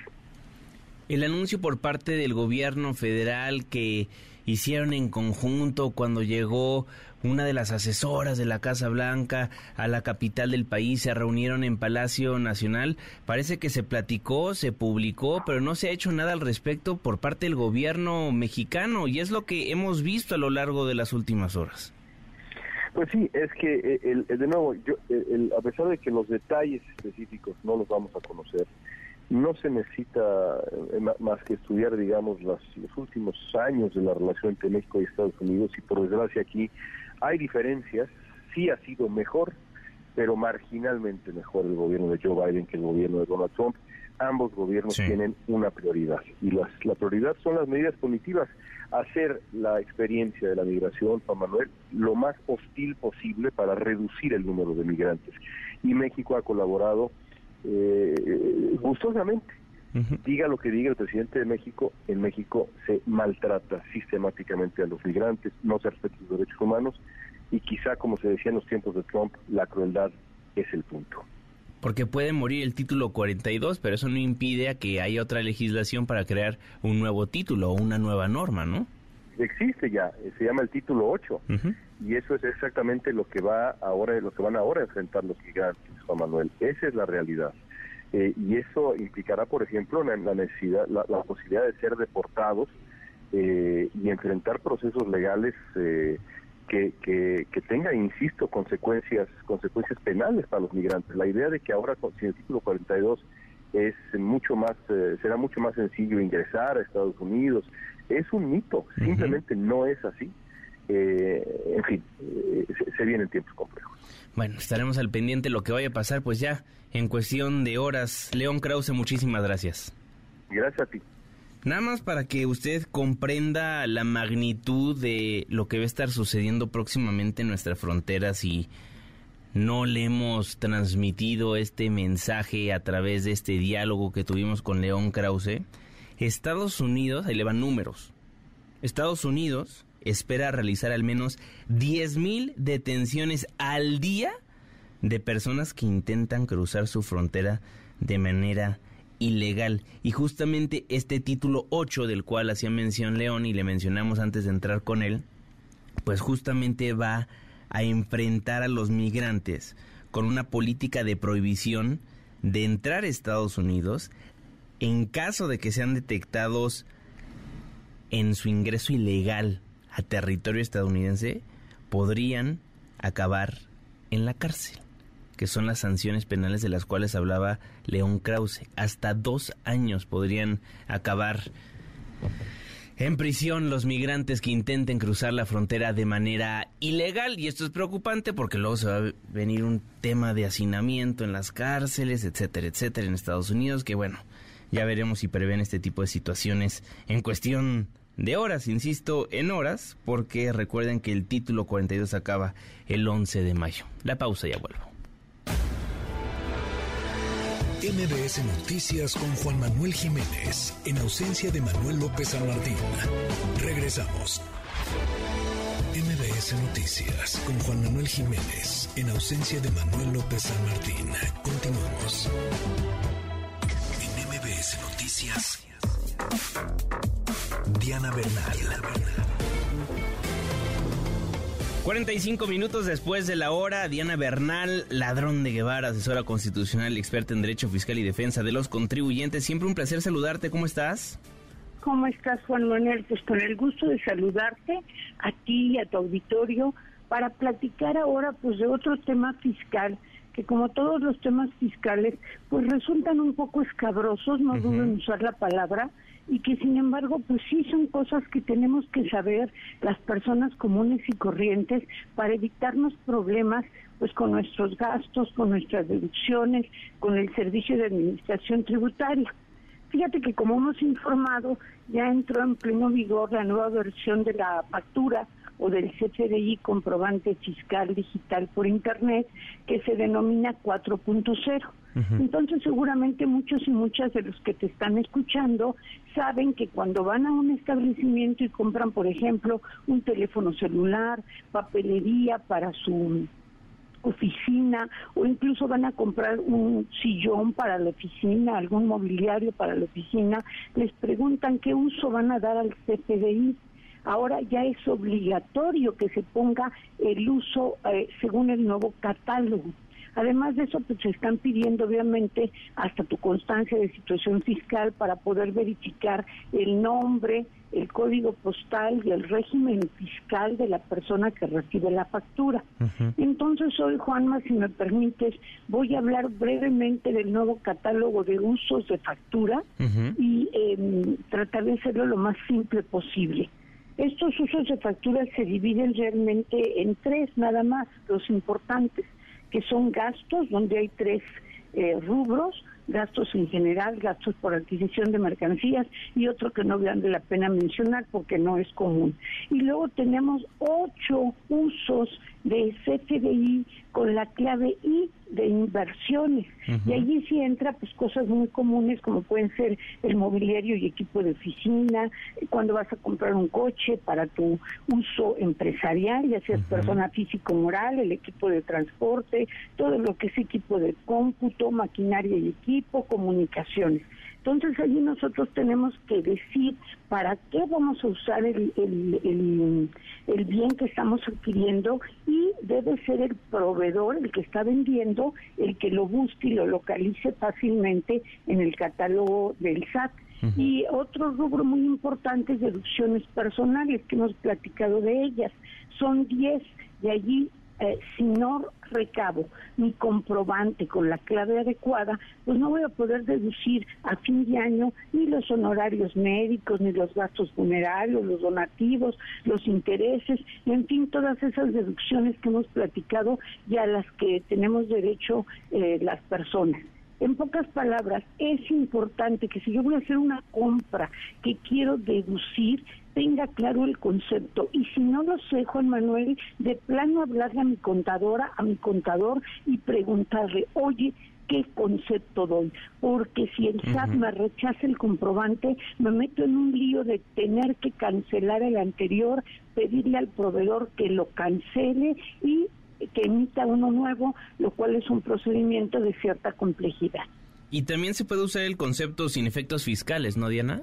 El anuncio por parte del gobierno federal que hicieron en conjunto cuando llegó una de las asesoras de la Casa Blanca a la capital del país, se reunieron en Palacio Nacional. Parece que se platicó, se publicó, pero no se ha hecho nada al respecto por parte del gobierno mexicano y es lo que hemos visto a lo largo de las últimas horas. Pues sí, es que eh, el, de nuevo, yo, a pesar de que los detalles específicos no los vamos a conocer, no se necesita eh, más que estudiar, digamos, los últimos años de la relación entre México y Estados Unidos y por desgracia aquí hay diferencias, sí ha sido mejor, pero marginalmente mejor el gobierno de Joe Biden que el gobierno de Donald Trump. Ambos gobiernos tienen una prioridad y las, la prioridad son las medidas punitivas, hacer la experiencia de la migración, Juan Manuel, lo más hostil posible para reducir el número de migrantes. Y México ha colaborado eh, gustosamente. Diga lo que diga el presidente de México, en México se maltrata sistemáticamente a los migrantes, no se respetan los derechos humanos y quizá, como se decía en los tiempos de Trump, la crueldad es el punto. Porque puede morir el título 42, pero eso no impide a que haya otra legislación para crear un nuevo título o una nueva norma, ¿no? Existe ya, se llama el título 8 y eso es exactamente lo que va ahora, lo que van ahora a enfrentar los migrantes, Juan Manuel. Esa es la realidad. Eh, y eso implicará, por ejemplo, la, necesidad, la, posibilidad de ser deportados eh, y enfrentar procesos legales eh, que, que, que, tengan, insisto, consecuencias consecuencias penales para los migrantes. La idea de que ahora, sin el título 42, es mucho más, eh, será mucho más sencillo ingresar a Estados Unidos. Es un mito, simplemente no es así. Eh, en fin, eh, se, se, vienen tiempos complejos. Bueno, estaremos al pendiente lo que vaya a pasar, pues ya en cuestión de horas. León Krause, muchísimas gracias. Gracias a ti. Nada más para que usted comprenda la magnitud de lo que va a estar sucediendo próximamente en nuestra frontera si no le hemos transmitido este mensaje a través de este diálogo que tuvimos con León Krause. Estados Unidos, ahí le van números. Estados Unidos espera realizar al menos 10.000 detenciones al día de personas que intentan cruzar su frontera de manera ilegal. Y justamente este título 8 del cual hacía mención León y le mencionamos antes de entrar con él, pues justamente va a enfrentar a los migrantes con una política de prohibición de entrar a Estados Unidos en caso de que sean detectados en su ingreso ilegal territorio estadounidense, podrían acabar en la cárcel que son las sanciones penales de las cuales hablaba León Krause. Hasta dos años podrían acabar en prisión los migrantes que intenten cruzar la frontera de manera ilegal. Y esto es preocupante porque luego se va a venir un tema de hacinamiento en las cárceles, etcétera, etcétera, en Estados Unidos, que bueno, ya veremos si prevén este tipo de situaciones en cuestión de horas, insisto, en horas, porque recuerden que el título 42 acaba el 11 de mayo. La pausa ya vuelvo. MBS Noticias con Juan Manuel Jiménez, en ausencia de Manuel López San Martín. Regresamos. MBS Noticias con Juan Manuel Jiménez, en ausencia de Manuel López San Martín. Continuamos. En MBS Noticias, Diana Bernal. 45 minutos después de la hora, Diana Bernal, ladrón de Guevara, asesora constitucional y experta en Derecho Fiscal y Defensa de los Contribuyentes. Siempre un placer saludarte. ¿Cómo estás? ¿Cómo estás, Juan Manuel? Pues con el gusto de saludarte a ti y a tu auditorio para platicar ahora pues de otro tema fiscal que como todos los temas fiscales pues resultan un poco escabrosos, no uh en usar la palabra, y que sin embargo pues sí son cosas que tenemos que saber las personas comunes y corrientes para evitarnos problemas pues con nuestros gastos, con nuestras deducciones, con el servicio de administración tributaria. Fíjate que como hemos informado, ya entró en pleno vigor la nueva versión de la factura o del CFDI comprobante fiscal digital por Internet, que se denomina 4.0. Entonces seguramente muchos y muchas de los que te están escuchando saben que cuando van a un establecimiento y compran, por ejemplo, un teléfono celular, papelería para su oficina o incluso van a comprar un sillón para la oficina, algún mobiliario para la oficina, les preguntan qué uso van a dar al CFDI. Ahora ya es obligatorio que se ponga el uso eh, según el nuevo catálogo. Además de eso, pues se están pidiendo obviamente hasta tu constancia de situación fiscal para poder verificar el nombre, el código postal y el régimen fiscal de la persona que recibe la factura. Entonces hoy, Juanma, si me permites, voy a hablar brevemente del nuevo catálogo de usos de factura y eh, tratar de hacerlo lo más simple posible. Estos usos de factura se dividen realmente en tres nada más, los importantes que son gastos, donde hay tres eh, rubros, gastos en general, gastos por adquisición de mercancías y otro que no vale la pena mencionar porque no es común. Y luego tenemos ocho usos de CFDI con la clave I de inversiones. Y allí sí entra pues cosas muy comunes como pueden ser el mobiliario y equipo de oficina, cuando vas a comprar un coche para tu uso empresarial, ya seas persona físico moral, el equipo de transporte, todo lo que es equipo de cómputo, maquinaria y equipo, comunicaciones. Entonces allí nosotros tenemos que decir para qué vamos a usar el, el, bien que estamos adquiriendo y debe ser el proveedor, el que está vendiendo, el que lo busque y lo localice fácilmente en el catálogo del SAT. Y otro rubro muy importante es deducciones personales, que hemos platicado de ellas. Son 10 y allí eh, si no recabo mi comprobante con la clave adecuada, pues no voy a poder deducir a fin de año ni los honorarios médicos, ni los gastos funerarios, los donativos, los intereses, en fin, todas esas deducciones que hemos platicado y a las que tenemos derecho eh, las personas. En pocas palabras, es importante que si yo voy a hacer una compra que quiero deducir, tenga claro el concepto. Y si no lo sé, Juan Manuel, de plano hablarle a mi contadora, a mi contador y preguntarle, oye, ¿qué concepto doy? Porque si el SAT me rechaza el comprobante, me meto en un lío de tener que cancelar el anterior, pedirle al proveedor que lo cancele y que emita uno nuevo, lo cual es un procedimiento de cierta complejidad. Y también se puede usar el concepto sin efectos fiscales, ¿no, Diana?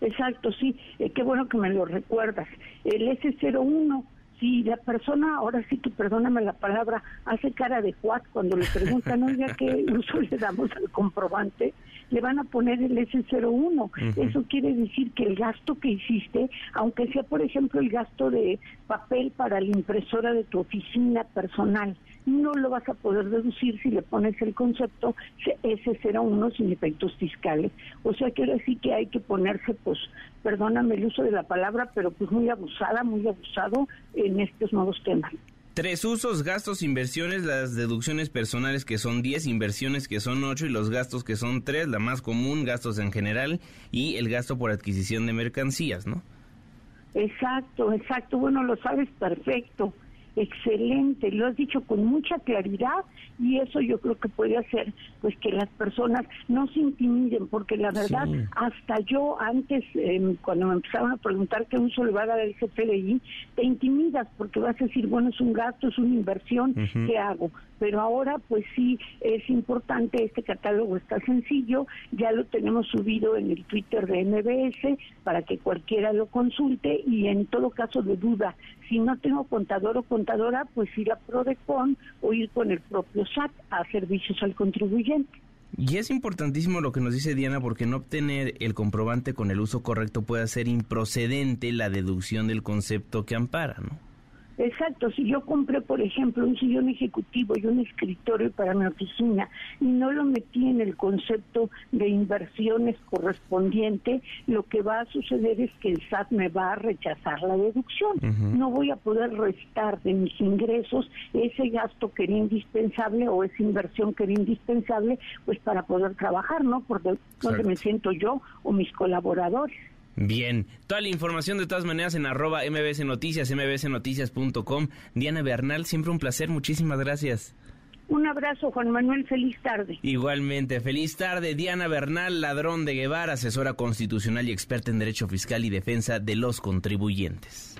Exacto, sí. Eh, qué bueno que me lo recuerdas. El S01 si la persona, ahora sí que perdóname la palabra, hace cara de Juat cuando le preguntan, oiga, ¿qué uso le damos al comprobante? Le van a poner el S01. Eso quiere decir que el gasto que hiciste, aunque sea, por ejemplo, el gasto de papel para la impresora de tu oficina personal, no lo vas a poder deducir si le pones el concepto S01 sin efectos fiscales. O sea que ahora sí que hay que ponerse, pues, perdóname el uso de la palabra, pero pues muy abusada, muy abusado en estos nuevos temas. Tres usos, gastos, inversiones, las deducciones personales que son 10, inversiones que son 8 y los gastos que son 3, la más común, gastos en general y el gasto por adquisición de mercancías, ¿no? Exacto, exacto. Bueno, lo sabes perfecto excelente, lo has dicho con mucha claridad y eso yo creo que puede hacer pues que las personas no se intimiden porque la verdad hasta yo antes em, cuando me empezaron a preguntar qué uso le va a dar el CFDI te intimidas porque vas a decir bueno es un gasto, es una inversión, ¿qué hago? Pero ahora pues sí es importante, este catálogo está sencillo, ya lo tenemos subido en el Twitter de MBS para que cualquiera lo consulte y en todo caso de duda, si no tengo contador o contadora, pues ir a Prodecon o ir con el propio SAT a servicios al contribuyente. Y es importantísimo lo que nos dice Diana porque no obtener el comprobante con el uso correcto puede hacer improcedente la deducción del concepto que ampara, ¿no? Exacto, si yo compré, por ejemplo, un sillón ejecutivo y un escritorio para mi oficina y no lo metí en el concepto de inversiones correspondiente, lo que va a suceder es que el SAT me va a rechazar la deducción. No voy a poder restar de mis ingresos ese gasto que era indispensable o esa inversión que era indispensable, pues para poder trabajar, ¿no? Por donde me siento yo o mis colaboradores. Bien, toda la información de todas maneras en arroba mbs noticias, mbsnoticias.com. Diana Bernal, siempre un placer, muchísimas gracias. Un abrazo, Juan Manuel, feliz tarde. Igualmente, feliz tarde. Diana Bernal, ladrón de Guevara, asesora constitucional y experta en Derecho Fiscal y Defensa de los Contribuyentes.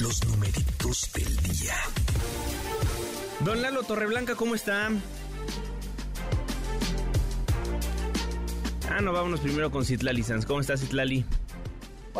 Los numeritos del día. Don Lalo Torreblanca, ¿cómo está? Ah, no, vámonos primero con Citlali Sanz. ¿Cómo estás, Citlali?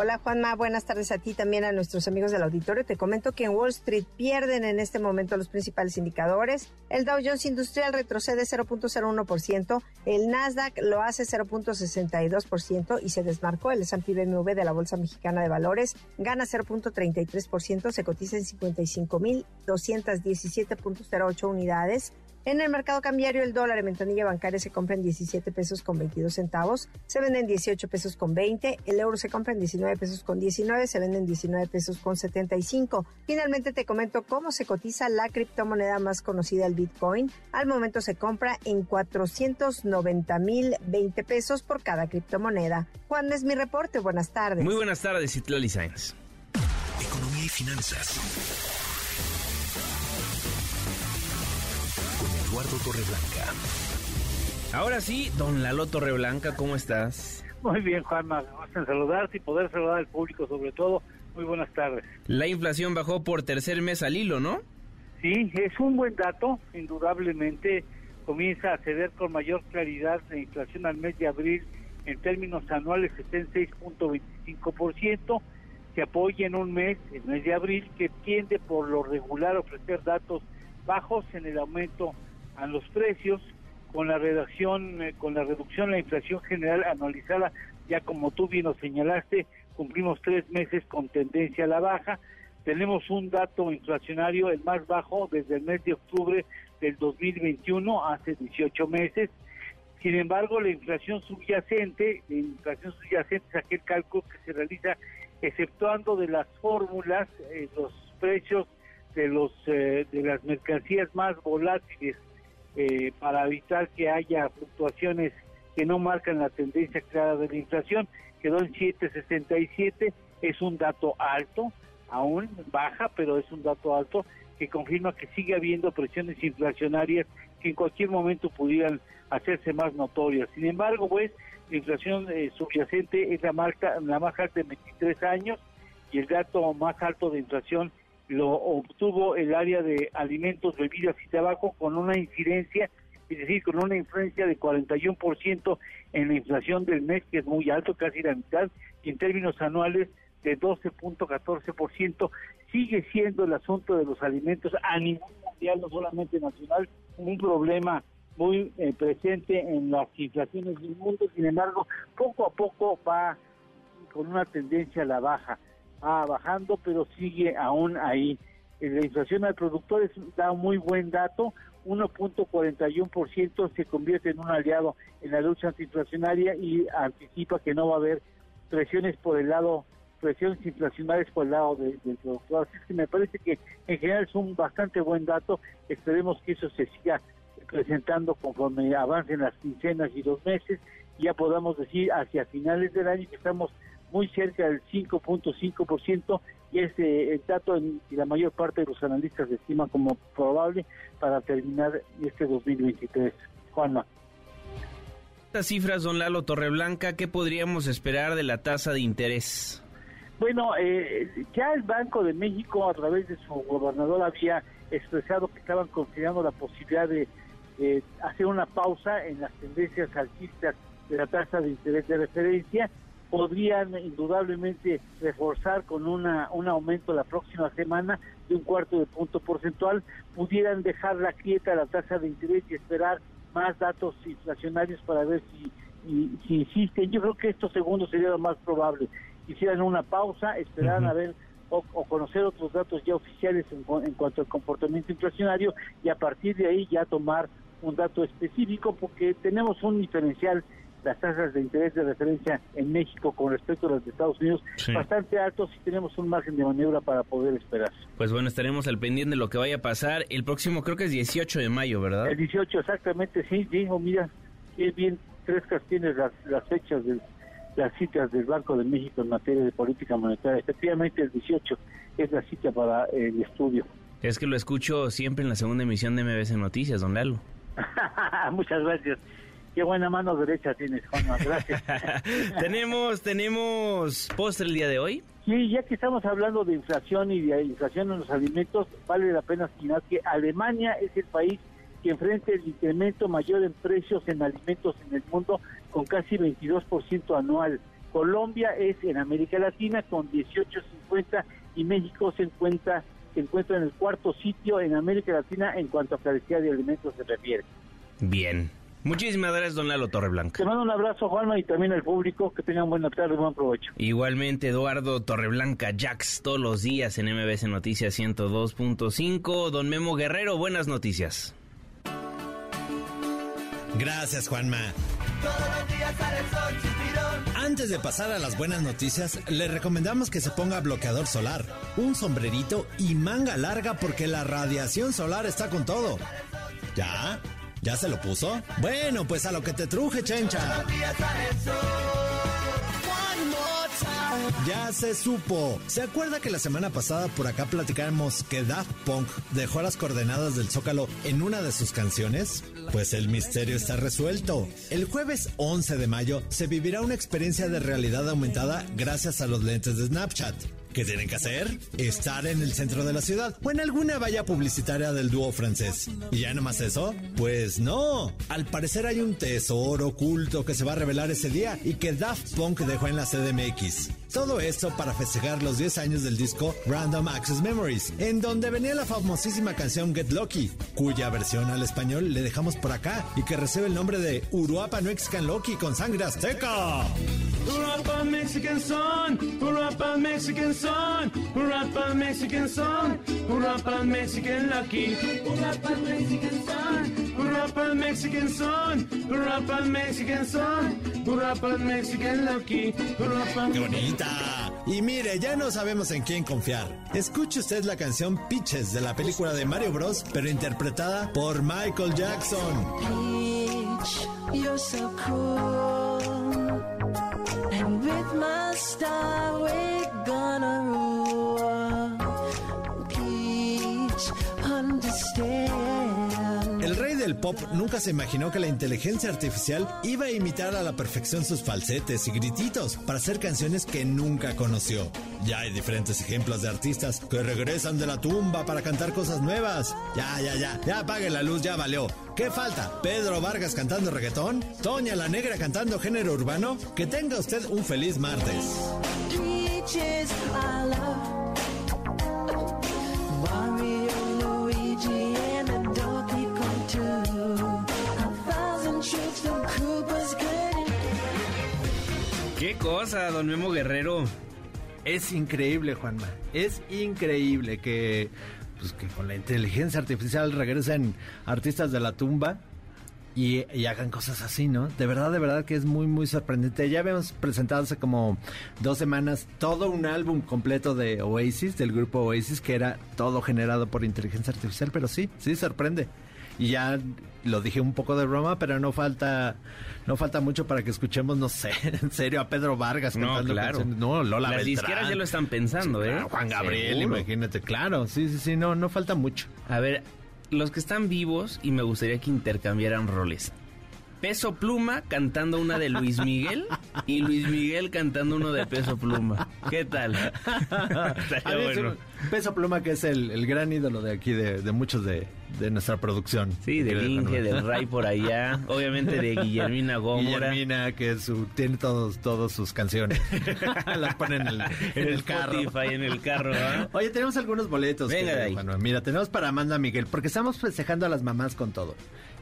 Hola Juanma, buenas tardes a ti también a nuestros amigos del auditorio. Te comento que en Wall Street pierden en este momento los principales indicadores. El Dow Jones Industrial retrocede 0.01%, el Nasdaq lo hace 0.62% y se desmarcó el S&P BMW de la Bolsa Mexicana de Valores, gana 0.33%, se cotiza en 55.217.08 unidades. En el mercado cambiario, el dólar en ventanilla bancaria se compra en 17 pesos con 22 centavos, se vende en 18 pesos con 20, el euro se compra en 19 pesos con 19, se vende en 19 pesos con 75. Finalmente te comento cómo se cotiza la criptomoneda más conocida, el Bitcoin. Al momento se compra en 490 mil 20 pesos por cada criptomoneda. Juan, es mi reporte. Buenas tardes. Muy buenas tardes, Citlali Sainz. Economía y finanzas. Eduardo Torreblanca. Ahora sí, don Lalo Torreblanca, ¿cómo estás? Muy bien, Juanma. Me saludarte y poder saludar al público, sobre todo. Muy buenas tardes. La inflación bajó por tercer mes al hilo, ¿no? Sí, es un buen dato. Indudablemente comienza a ceder con mayor claridad la inflación al mes de abril en términos anuales está en 6.25%. Se apoya en un mes, el mes de abril, que tiende por lo regular a ofrecer datos bajos en el aumento a los precios con la redacción, eh, con la reducción de la inflación general anualizada, ya como tú bien lo señalaste, cumplimos tres meses con tendencia a la baja, tenemos un dato inflacionario el más bajo desde el mes de octubre del 2021, hace 18 meses. Sin embargo, la inflación subyacente, la inflación subyacente es aquel cálculo que se realiza exceptuando de las fórmulas eh, los precios de los eh, de las mercancías más volátiles eh, para evitar que haya fluctuaciones que no marcan la tendencia clara de la inflación, quedó en 7.67, es un dato alto, aún baja, pero es un dato alto que confirma que sigue habiendo presiones inflacionarias que en cualquier momento pudieran hacerse más notorias. Sin embargo, pues, la inflación eh, subyacente es la, marca, la más alta de 23 años y el dato más alto de inflación lo obtuvo el área de alimentos, bebidas y tabaco con una incidencia, es decir, con una influencia de 41% en la inflación del mes, que es muy alto, casi la mitad, y en términos anuales de 12.14%, sigue siendo el asunto de los alimentos a nivel mundial, no solamente nacional, un problema muy eh, presente en las inflaciones del mundo, sin embargo, poco a poco va con una tendencia a la baja, va bajando, pero sigue aún ahí. Eh, la inflación al productor da un muy buen dato, 1.41% se convierte en un aliado en la lucha antiinflacionaria y anticipa que no va a haber presiones por el lado presiones inflacionarias por el lado del productor. Así que me parece que en general es un bastante buen dato. Esperemos que eso se siga presentando conforme avancen las quincenas y los meses. Ya podamos decir hacia finales del año que estamos muy cerca del 5.5% y ese el dato y la mayor parte de los analistas estiman como probable para terminar este 2023. Juanma. Estas cifras, don Lalo Torreblanca, ¿qué podríamos esperar de la tasa de interés? Bueno, eh, ya el Banco de México a través de su gobernador había expresado que estaban considerando la posibilidad de hacer una pausa en las tendencias alcistas de la tasa de interés de referencia. Podrían indudablemente reforzar con una, un aumento la próxima semana de un cuarto de punto porcentual. Pudieran dejar la quieta la tasa de interés y esperar más datos inflacionarios para ver si, si insisten. Yo creo que esto segundo sería lo más probable hicieran una pausa, esperaran a ver o, conocer otros datos ya oficiales en, cuanto al comportamiento inflacionario y a partir de ahí ya tomar un dato específico porque tenemos un diferencial las tasas de interés de referencia en México con respecto a las de Estados Unidos bastante altos y tenemos un margen de maniobra para poder esperar. Pues bueno, estaremos al pendiente de lo que vaya a pasar. El próximo creo que es 18 de mayo, ¿verdad? El 18, exactamente, sí, digo, mira, qué bien frescas tienes las, las fechas del las citas del Banco de México en materia de política monetaria. Efectivamente, el 18 es la cita para el estudio. Es que lo escucho siempre en la segunda emisión de MBS Noticias, don Lalo. Muchas gracias. Qué buena mano derecha tienes, Juan. Gracias. tenemos, tenemos postre el día de hoy. Sí, ya que estamos hablando de inflación y de inflación en los alimentos, vale la pena señalar que Alemania es el país que enfrenta el incremento mayor en precios en alimentos en el mundo con casi 22% anual. Colombia es en América Latina con 18.50 y México se encuentra se encuentra en el cuarto sitio en América Latina en cuanto a carecía de alimentos se refiere. Bien. Muchísimas gracias, don Lalo Torreblanca. Te mando un abrazo, Juanma, y también al público. Que tengan buena tarde y buen provecho. Igualmente, Eduardo Torreblanca, Jax, todos los días en MBS Noticias 102.5. Don Memo Guerrero, buenas noticias. Gracias, Juanma. Antes de pasar a las buenas noticias, le recomendamos que se ponga bloqueador solar, un sombrerito y manga larga porque la radiación solar está con todo. ¿Ya? ¿Ya se lo puso? Bueno, pues a lo que te truje, chencha. Ya se supo. ¿Se acuerda que la semana pasada por acá platicamos que Daft Punk dejó las coordenadas del Zócalo en una de sus canciones? Pues el misterio está resuelto. El jueves 11 de mayo se vivirá una experiencia de realidad aumentada gracias a los lentes de Snapchat. ¿Qué tienen que hacer? Estar en el centro de la ciudad o en alguna valla publicitaria del dúo francés. ¿Y ya nomás eso? Pues no. Al parecer hay un tesoro oculto que se va a revelar ese día y que Daft Punk dejó en la CDMX. Todo esto para festejar los 10 años del disco Random Access Memories, en donde venía la famosísima canción Get Lucky, cuya versión al español le dejamos por acá y que recibe el nombre de Uruapa Mexican Loki con sangre azteca. For Mexican son, for Mexican son, hurrah for Mexican son, hurrah for Mexican lucky, hurrah for Mexican son, hurrah for Mexican son, hurrah for Mexican son, hurrah for Mexican lucky, hurrah for ¡Qué bonita! Y mire, ya no sabemos en quién confiar. Escuche usted la canción Pitches de la película de Mario Bros, pero interpretada por Michael Jackson. Peach, you're so cool. And with my star, El rey del pop nunca se imaginó que la inteligencia artificial iba a imitar a la perfección sus falsetes y grititos para hacer canciones que nunca conoció. Ya hay diferentes ejemplos de artistas que regresan de la tumba para cantar cosas nuevas. Ya, ya, ya, ya apague la luz, ya valió. ¿Qué falta? ¿Pedro Vargas cantando reggaetón? ¿Toña la Negra cantando género urbano? Que tenga usted un feliz martes. ¿Qué cosa, don Memo Guerrero? Es increíble, Juanma. Es increíble que, pues, que con la inteligencia artificial regresen artistas de la tumba y, y hagan cosas así, ¿no? De verdad, de verdad que es muy, muy sorprendente. Ya habíamos presentado hace como dos semanas todo un álbum completo de Oasis, del grupo Oasis, que era todo generado por inteligencia artificial, pero sí, sí sorprende. Y ya lo dije un poco de broma, pero no falta no falta mucho para que escuchemos, no sé, en serio, a Pedro Vargas No, cantando claro. canciones. No, Lola Las Beltrán. disqueras ya lo están pensando, Sí, ¿eh? claro, Juan Gabriel, Seguro. imagínate, claro. Sí, sí, sí, no, no falta mucho. A ver, los que están vivos y me gustaría que intercambiaran roles. Peso Pluma cantando una de Luis Miguel y Luis Miguel cantando uno de Peso Pluma. ¿Qué tal? Estaría bueno. Peso Pluma, que es el, el gran ídolo de aquí, de, de muchos de, de nuestra producción. Sí, del Inge, del Ray por allá. Obviamente de Guillermina Gómora. Guillermina, que su, tiene todos, todos sus canciones. Las ponen en el, en el carro. Spotify, en el carro. Oye, tenemos algunos boletos. Venga que- de ahí. bueno, mira, tenemos para Amanda Miguel, porque estamos festejando a las mamás con todo.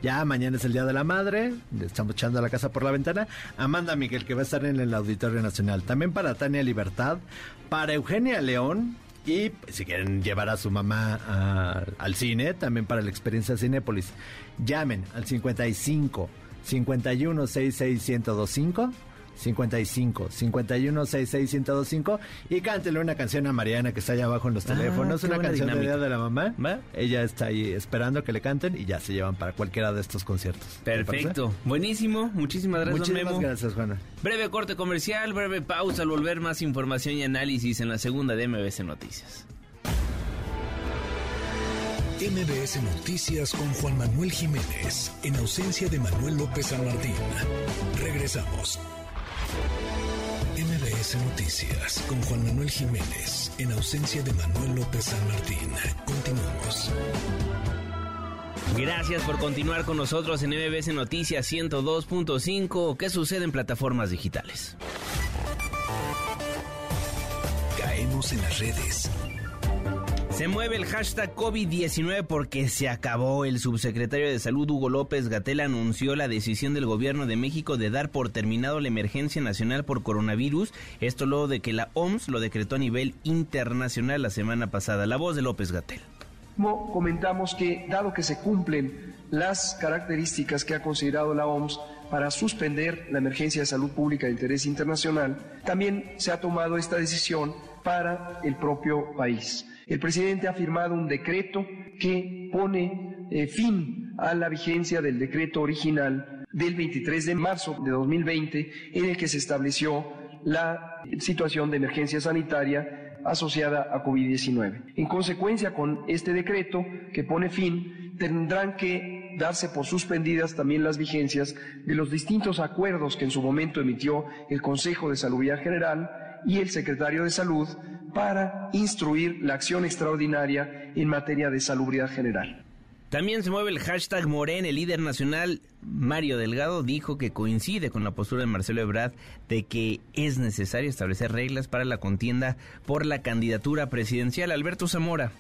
Ya mañana es el Día de la Madre, estamos echando la casa por la ventana. Amanda Miguel, que va a estar en el Auditorio Nacional. También para Tania Libertad, para Eugenia León. Y pues, si quieren llevar a su mamá al cine, también para la experiencia Cinépolis. Llamen al 55 51 66 1025 55 51 66 1025 y cántele una canción a Mariana que está allá abajo en los Ah, teléfonos, qué una canción de dinámica. Día de la Mamá. Ella está ahí esperando que le canten y ya se llevan para cualquiera de estos conciertos. ¿Te Perfecto. Buenísimo. Muchísimas gracias, don Muchísimas Memo. gracias, Juana. Breve corte comercial, breve pausa. Al volver, más información y análisis en la segunda de MBC Noticias. MBS Noticias con Juan Manuel Jiménez, en ausencia de Manuel López San Martín. Regresamos. MBS Noticias con Juan Manuel Jiménez, en ausencia de Manuel López San Martín. Continuamos. Gracias por continuar con nosotros en MBS Noticias 102.5. ¿Qué sucede en plataformas digitales? Caemos en las redes. Se mueve el hashtag COVID-19 porque se acabó. El subsecretario de Salud Hugo López Gatel anunció la decisión del gobierno de México de dar por terminado la emergencia nacional por coronavirus. Esto luego de que la OMS lo decretó a nivel internacional la semana pasada. La voz de López Gatel. Como comentamos que, dado que se cumplen las características que ha considerado la OMS para suspender la emergencia de salud pública de interés internacional, también se ha tomado esta decisión para el propio país. El presidente ha firmado un decreto que pone eh, fin a la vigencia del decreto original del 23 de marzo de 2020 en el que se estableció la situación de emergencia sanitaria asociada a COVID-19. En consecuencia, con este decreto que pone fin, tendrán que darse por suspendidas también las vigencias de los distintos acuerdos que en su momento emitió el Consejo de Salubridad General y el secretario de Salud para instruir la acción extraordinaria en materia de salubridad general. También se mueve el hashtag Morena. El líder nacional Mario Delgado dijo que coincide con la postura de Marcelo Ebrard de que es necesario establecer reglas para la contienda por la candidatura presidencial. Alberto Zamora.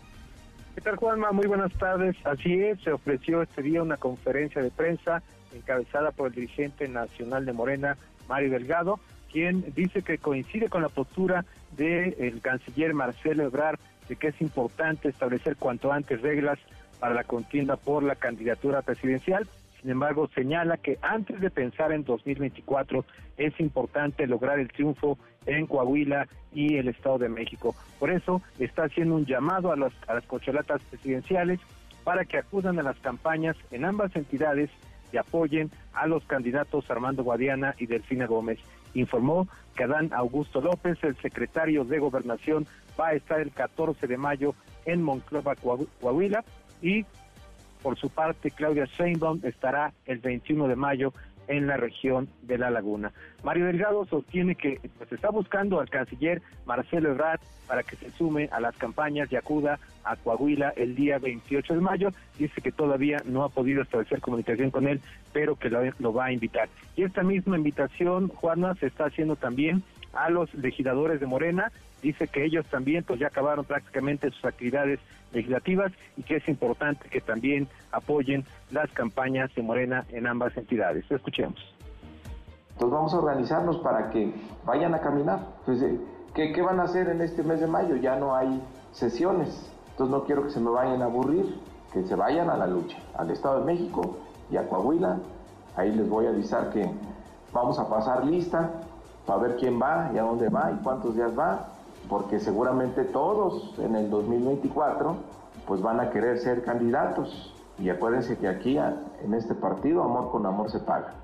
¿Qué tal, Juanma? Muy buenas tardes. Así es, se ofreció este día una conferencia de prensa encabezada por el dirigente nacional de Morena, Mario Delgado, quien dice que coincide con la postura del canciller Marcelo Ebrard de que es importante establecer cuanto antes reglas para la contienda por la candidatura presidencial. Sin embargo, señala que antes de pensar en 2024 es importante lograr el triunfo en Coahuila y el Estado de México. Por eso está haciendo un llamado a, las a las cocholatas presidenciales para que acudan a las campañas en ambas entidades y apoyen a los candidatos Armando Guadiana y Delfina Gómez. Informó que Adán Augusto López, el secretario de Gobernación, va a estar el 14 de mayo en Monclova, Coahuila, y por su parte Claudia Sheinbaum estará el 21 de mayo en la región de La Laguna. Mario Delgado sostiene que pues, está buscando al canciller Marcelo Ebrard para que se sume a las campañas y acuda a Coahuila el día 28 de mayo. Dice que todavía no ha podido establecer comunicación con él, pero que lo, lo va a invitar. Y esta misma invitación, Juana, se está haciendo también a los legisladores de Morena. Dice que ellos también pues ya acabaron prácticamente sus actividades legislativas y que es importante que también apoyen las campañas de Morena en ambas entidades. Escuchemos. Entonces vamos a organizarnos para que vayan a caminar. Entonces, ¿qué, ¿qué, van a hacer en este mes de mayo? Ya no hay sesiones. Entonces no quiero que se me vayan a aburrir, que se vayan a la lucha, al Estado de México y a Coahuila. Ahí les voy a avisar que vamos a pasar lista para ver quién va y a dónde va y cuántos días va, porque seguramente todos en el 2024 pues van a querer ser candidatos. Y acuérdense que aquí en este partido amor con amor se paga.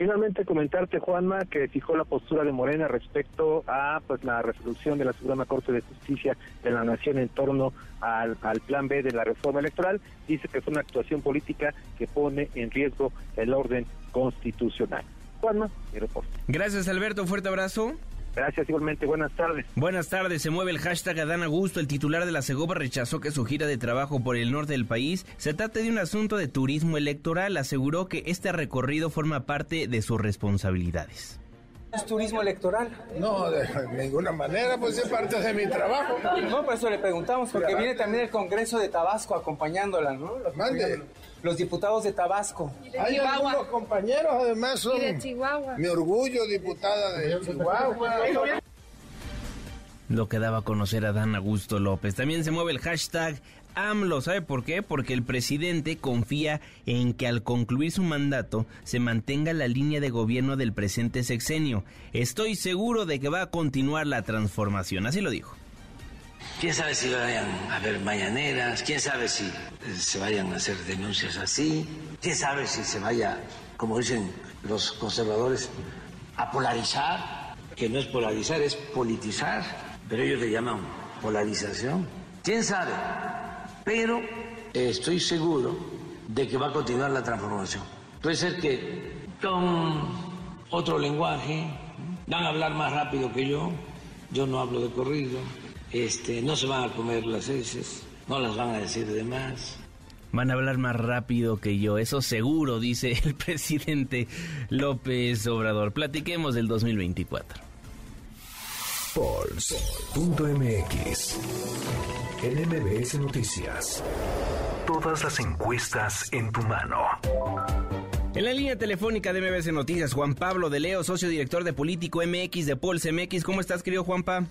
Finalmente comentarte, Juanma, que fijó la postura de Morena respecto a pues la resolución de la Suprema Corte de Justicia de la Nación en torno al, al plan B de la reforma electoral. Dice que fue una actuación política que pone en riesgo el orden constitucional. Juanma, mi reporte. Gracias, Alberto. Fuerte abrazo. Gracias, igualmente. Buenas tardes. Buenas tardes. Se mueve el hashtag Adán Augusto. El titular de la Segoba rechazó que su gira de trabajo por el norte del país se trate de un asunto de turismo electoral. Aseguró que este recorrido forma parte de sus responsabilidades. ¿Es turismo electoral? No, de ninguna manera, pues es parte de mi trabajo. No, por eso le preguntamos, porque viene también el Congreso de Tabasco acompañándola, ¿no? Los, Mande. Los diputados de Tabasco. De Hay algunos compañeros, además, son Y de Chihuahua. mi orgullo, diputada de Chihuahua. Lo que daba a conocer a Dan Augusto López. También se mueve el hashtag AMLO. ¿Sabe por qué? Porque el presidente confía en que al concluir su mandato se mantenga la línea de gobierno del presente sexenio. Estoy seguro de que va a continuar la transformación. Así lo dijo. ¿Quién sabe si vayan a haber mañaneras? ¿Quién sabe si eh, se vayan a hacer denuncias así? ¿Quién sabe si se vaya, como dicen los conservadores, a polarizar? Que no es polarizar, es politizar, pero ellos le llaman polarización. ¿Quién sabe? Pero estoy seguro de que va a continuar la transformación. Puede ser que con otro lenguaje van a hablar más rápido que yo. Yo no hablo de corrido. Este, no se van a comer las heces, no las van a decir de más. Van a hablar más rápido que yo, eso seguro, dice el presidente López Obrador. Platiquemos del 2024. Pulse.mx. En MBS Noticias. Todas las encuestas en tu mano. En la línea telefónica de MBS Noticias, Juan Pablo de Leo, socio director de Político MX de Pulse MX. ¿Cómo estás, querido Juanpa?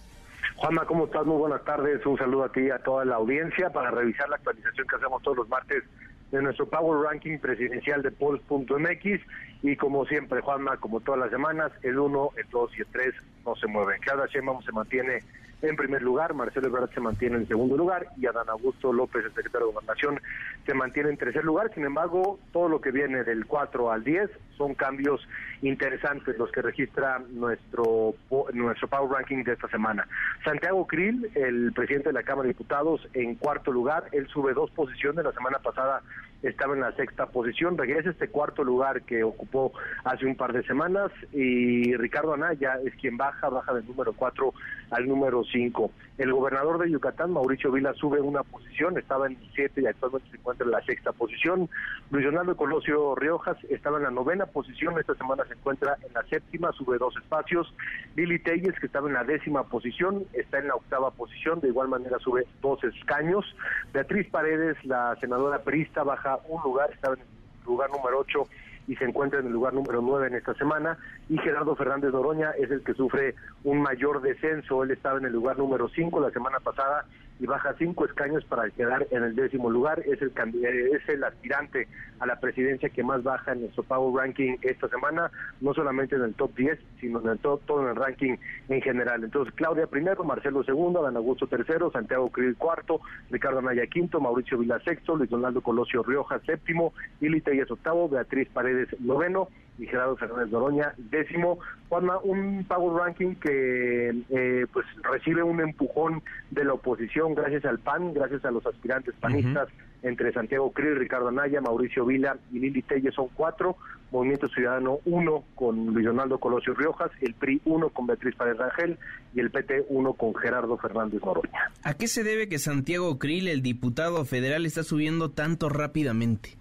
Juanma, ¿cómo estás? Muy buenas tardes. Un saludo a ti y a toda la audiencia para revisar la actualización que hacemos todos los martes de nuestro Power Ranking presidencial de Polls.mx. Y como siempre, Juanma, como todas las semanas, el 1, el 2 y el 3 no se mueven. Claudia Sheinbaum se mantiene en primer lugar, Marcelo Ebrard se mantiene en segundo lugar y Adán Augusto López, el secretario de Gobernación, se mantiene en tercer lugar. Sin embargo, todo lo que viene del 4 al 10 son cambios interesantes los que registra nuestro nuestro Power Ranking de esta semana. Santiago Krill, el presidente de la Cámara de Diputados, en cuarto lugar, él sube dos posiciones, la semana pasada estaba en la sexta posición, regresa este cuarto lugar que ocupó hace un par de semanas y Ricardo Anaya es quien baja, baja del número 4 al número 5. El gobernador de Yucatán, Mauricio Vila, sube una posición, estaba en 7 y actualmente se encuentra en la sexta posición. Luis Donaldo Colosio Riojas estaba en la novena posición, esta semana se encuentra en la séptima, sube dos espacios. Lili Telles, que estaba en la décima posición, está en la octava posición, de igual manera sube dos escaños. Beatriz Paredes, la senadora perista, baja un lugar, estaba en el lugar número 8 y se encuentra en el lugar número 9 en esta semana. Y Gerardo Fernández Noroña es el que sufre un mayor descenso. Él estaba en el lugar número 5 la semana pasada y baja cinco escaños para quedar en el décimo lugar. Es el, es el aspirante a la presidencia que más baja en nuestro Power Ranking esta semana, no solamente en el top 10, sino en el top, todo en el ranking en general. Entonces, Claudia primero, Marcelo segundo, Dan Augusto tercero, Santiago Krill cuarto, Ricardo Anaya quinto, Mauricio Vila sexto, Luis Donaldo Colosio Rioja séptimo, Ili es octavo, Beatriz Paredes noveno, y Gerardo Fernández Doroña, décimo. Juanma, un Power Ranking que eh, pues recibe un empujón de la oposición gracias al PAN, gracias a los aspirantes panistas entre Santiago Krill, Ricardo Anaya, Mauricio Vila y Lili Telle son cuatro, Movimiento Ciudadano uno con Luis Donaldo Colosio Riojas, el PRI uno con Beatriz Párez Rangel y el PT uno con Gerardo Fernández Doroña. ¿A qué se debe que Santiago Krill, el diputado federal, está subiendo tanto rápidamente?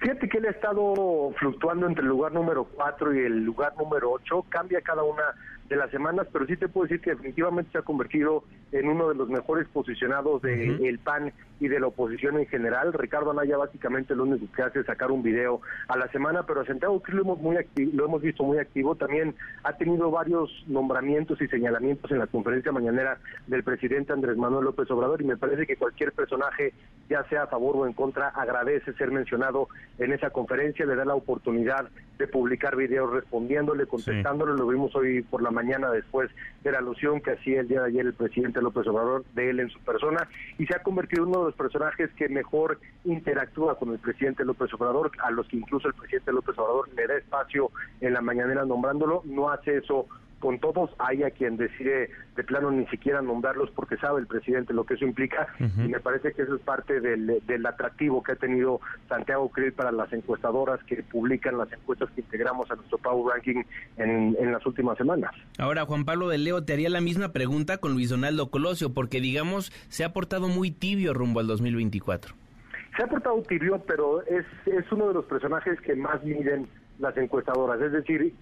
Fíjate que él ha estado fluctuando entre el lugar número 4 y el lugar número 8, cambia cada una de las semanas, pero sí te puedo decir que definitivamente se ha convertido en uno de los mejores posicionados del de PAN y de la oposición en general. Ricardo Anaya básicamente lo único que hace es sacar un video a la semana, pero a Santiago lo hemos, muy lo hemos visto muy activo. También ha tenido varios nombramientos y señalamientos en la conferencia mañanera del presidente Andrés Manuel López Obrador y me parece que cualquier personaje, ya sea a favor o en contra, agradece ser mencionado en esa conferencia, le da la oportunidad de publicar videos respondiéndole, contestándole. Lo vimos hoy por la mañana después de la alusión que hacía el día de ayer el presidente López Obrador de él en su persona y se ha convertido en uno de los personajes que mejor interactúa con el presidente López Obrador, a los que incluso el presidente López Obrador le da espacio en la mañanera nombrándolo, no hace eso con todos, hay a quien decide de plano ni siquiera nombrarlos porque sabe el presidente lo que eso implica y me parece que eso es parte del, atractivo que ha tenido Santiago Krill para las encuestadoras que publican las encuestas que integramos a nuestro Power Ranking en, en las últimas semanas. Ahora, Juan Pablo de Leo, te haría la misma pregunta con Luis Donaldo Colosio porque digamos se ha portado muy tibio rumbo al 2024. Se ha portado tibio, pero es, es uno de los personajes que más miden las encuestadoras. Es decir,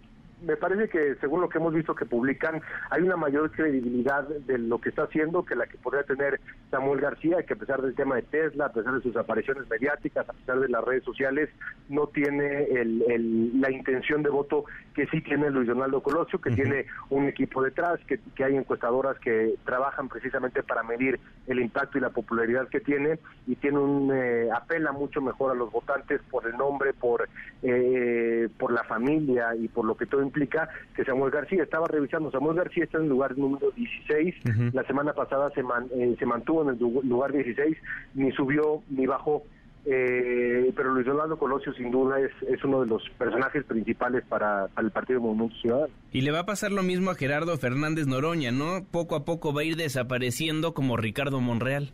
me parece que según lo que hemos visto que publican, hay una mayor credibilidad de lo que está haciendo que la que podría tener Samuel García, que a pesar del tema de Tesla, a pesar de sus apariciones mediáticas, a pesar de las redes sociales, no tiene el, la intención de voto que sí tiene Luis Donaldo Colosio, que tiene un equipo detrás, que, hay encuestadoras que trabajan precisamente para medir el impacto y la popularidad que tiene, y tiene un eh, apela mucho mejor a los votantes por el nombre, por, eh, por la familia y por lo que todo implica que Samuel García estaba revisando. Samuel García está en el lugar número 16. La semana pasada se, eh, se mantuvo en el lugar 16, ni subió ni bajó. Eh, pero Luis Donaldo Colosio sin duda es, es uno de los personajes principales para, para, el Partido Movimiento Ciudadano. Y le va a pasar lo mismo a Gerardo Fernández Noroña, ¿no? Poco a poco va a ir desapareciendo como Ricardo Monreal.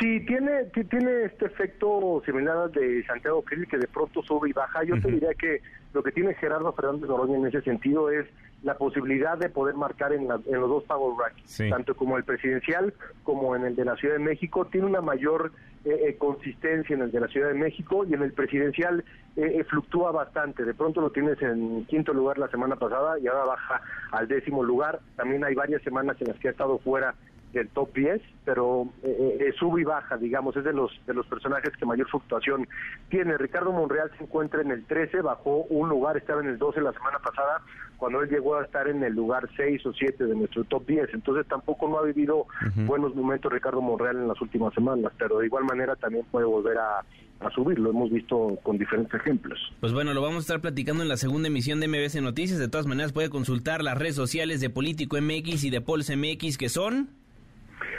Sí, tiene, tiene este efecto similar de Santiago Krill, que de pronto sube y baja. Yo te diría que lo que tiene Gerardo Fernández Noroña en ese sentido es la posibilidad de poder marcar en, los dos Power Rankings, tanto como el presidencial como en el de la Ciudad de México. Tiene una mayor eh, eh, consistencia en el de la Ciudad de México y en el presidencial eh, fluctúa bastante. De pronto lo tienes en quinto lugar la semana pasada y ahora baja al décimo lugar. También hay varias semanas en las que ha estado fuera del top 10, pero eh, eh, sube y baja, digamos, es de los de los personajes que mayor fluctuación tiene. Ricardo Monreal se encuentra en el 13, bajó un lugar, estaba en el 12 la semana pasada, cuando él llegó a estar en el lugar 6 o 7 de nuestro top 10, entonces tampoco no ha vivido buenos momentos Ricardo Monreal en las últimas semanas, pero de igual manera también puede volver a, a subir, lo hemos visto con diferentes ejemplos. Pues bueno, lo vamos a estar platicando en la segunda emisión de MBC Noticias, de todas maneras puede consultar las redes sociales de Político MX y de Pols MX que son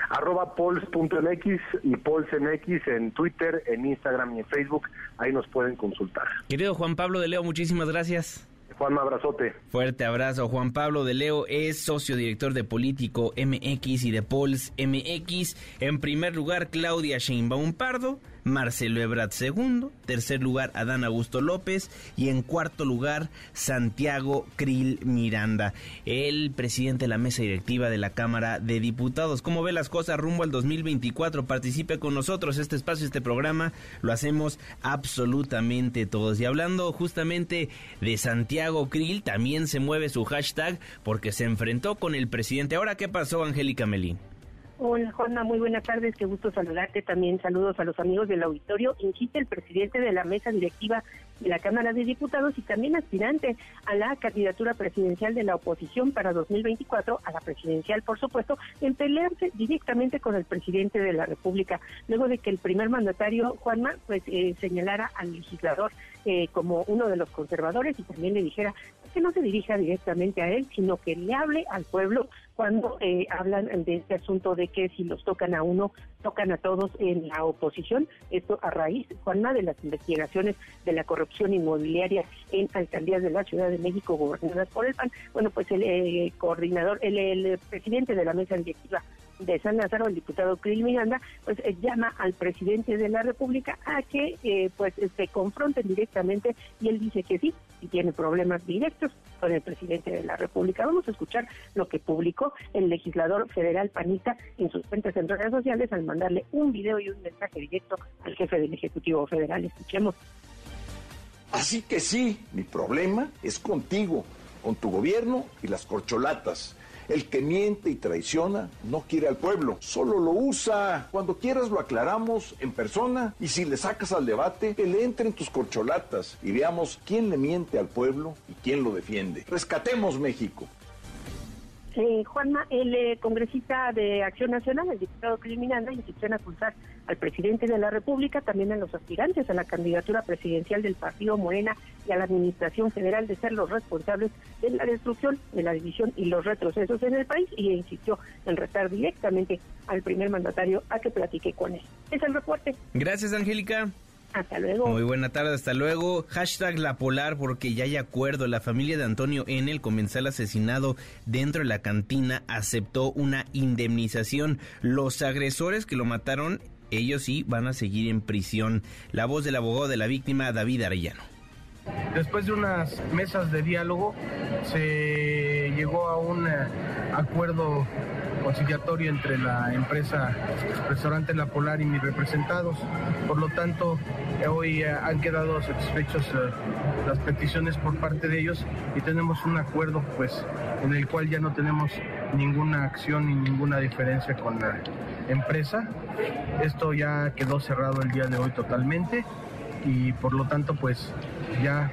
arroba pols.mx y polsmx en Twitter, en Instagram y en Facebook. Ahí nos pueden consultar. Querido Juan Pablo de Leo, muchísimas gracias. Juan, abrazote. Fuerte abrazo. Juan Pablo de Leo es socio director de Político MX y de Pols MX. En primer lugar, Claudia Sheinbaum Pardo. Marcelo Ebrard segundo, tercer lugar Adán Augusto López y en cuarto lugar Santiago Krill Miranda, el presidente de la mesa directiva de la Cámara de Diputados. ¿Cómo ve las cosas rumbo al 2024? Participe con nosotros, este espacio, este programa, lo hacemos absolutamente todos. Y hablando justamente de Santiago Krill, también se mueve su hashtag porque se enfrentó con el presidente. Ahora, ¿qué pasó, Angélica Melín? Hola Juanma, muy buenas tardes, qué gusto saludarte. También saludos a los amigos del auditorio. Insiste el presidente de la mesa directiva de la Cámara de Diputados y también aspirante a la candidatura presidencial de la oposición para 2024, a la presidencial por supuesto, en pelearse directamente con el presidente de la República, luego de que el primer mandatario, Juanma, pues eh, señalara al legislador eh, como uno de los conservadores y también le dijera que no se dirija directamente a él, sino que le hable al pueblo cuando eh, hablan de este asunto de que si los tocan a uno, tocan a todos en la oposición. Esto a raíz, Juanma, de las investigaciones de la corrupción inmobiliaria en alcaldías de la Ciudad de México gobernadas por el PAN. Bueno, pues el eh, coordinador, el, el presidente de la mesa directiva de San Lázaro, el diputado Krill Miranda, pues eh, llama al presidente de la República a que eh, pues se confronten directamente y él dice que sí, y tiene problemas directos con el presidente de la República. Vamos a escuchar lo que publicó el legislador federal panista en sus cuentas en redes sociales al mandarle un video y un mensaje directo al jefe del Ejecutivo Federal. Escuchemos. Así que sí, mi problema es contigo, con tu gobierno y las corcholatas el que miente y traiciona no quiere al pueblo, solo lo usa. Cuando quieras lo aclaramos en persona y si le sacas al debate, que le entren tus corcholatas y veamos quién le miente al pueblo y quién lo defiende. Rescatemos México. Eh, Juanma, el eh, congresista de Acción Nacional, el diputado Criminanda, insistió en acusar al presidente de la República, también a los aspirantes a la candidatura presidencial del partido Morena y a la Administración Federal de ser los responsables de la destrucción, de la división y los retrocesos en el país y insistió en retar directamente al primer mandatario a que platique con él. Es el reporte. Gracias, Angélica. Hasta luego. Muy buena tarde, hasta luego. Hashtag La Polar porque ya hay acuerdo. La familia de Antonio N., el comensal asesinado dentro de la cantina, aceptó una indemnización. Los agresores que lo mataron, ellos sí van a seguir en prisión. La voz del abogado de la víctima, David Arellano. Después de unas mesas de diálogo, se llegó a un eh, acuerdo conciliatorio entre la empresa Restaurante La Polar y mis representados. Por lo tanto, hoy eh, han quedado satisfechos eh, las peticiones por parte de ellos y tenemos un acuerdo pues en el cual ya no tenemos ninguna acción ni ninguna diferencia con la empresa. Esto ya quedó cerrado el día de hoy totalmente y por lo tanto pues ya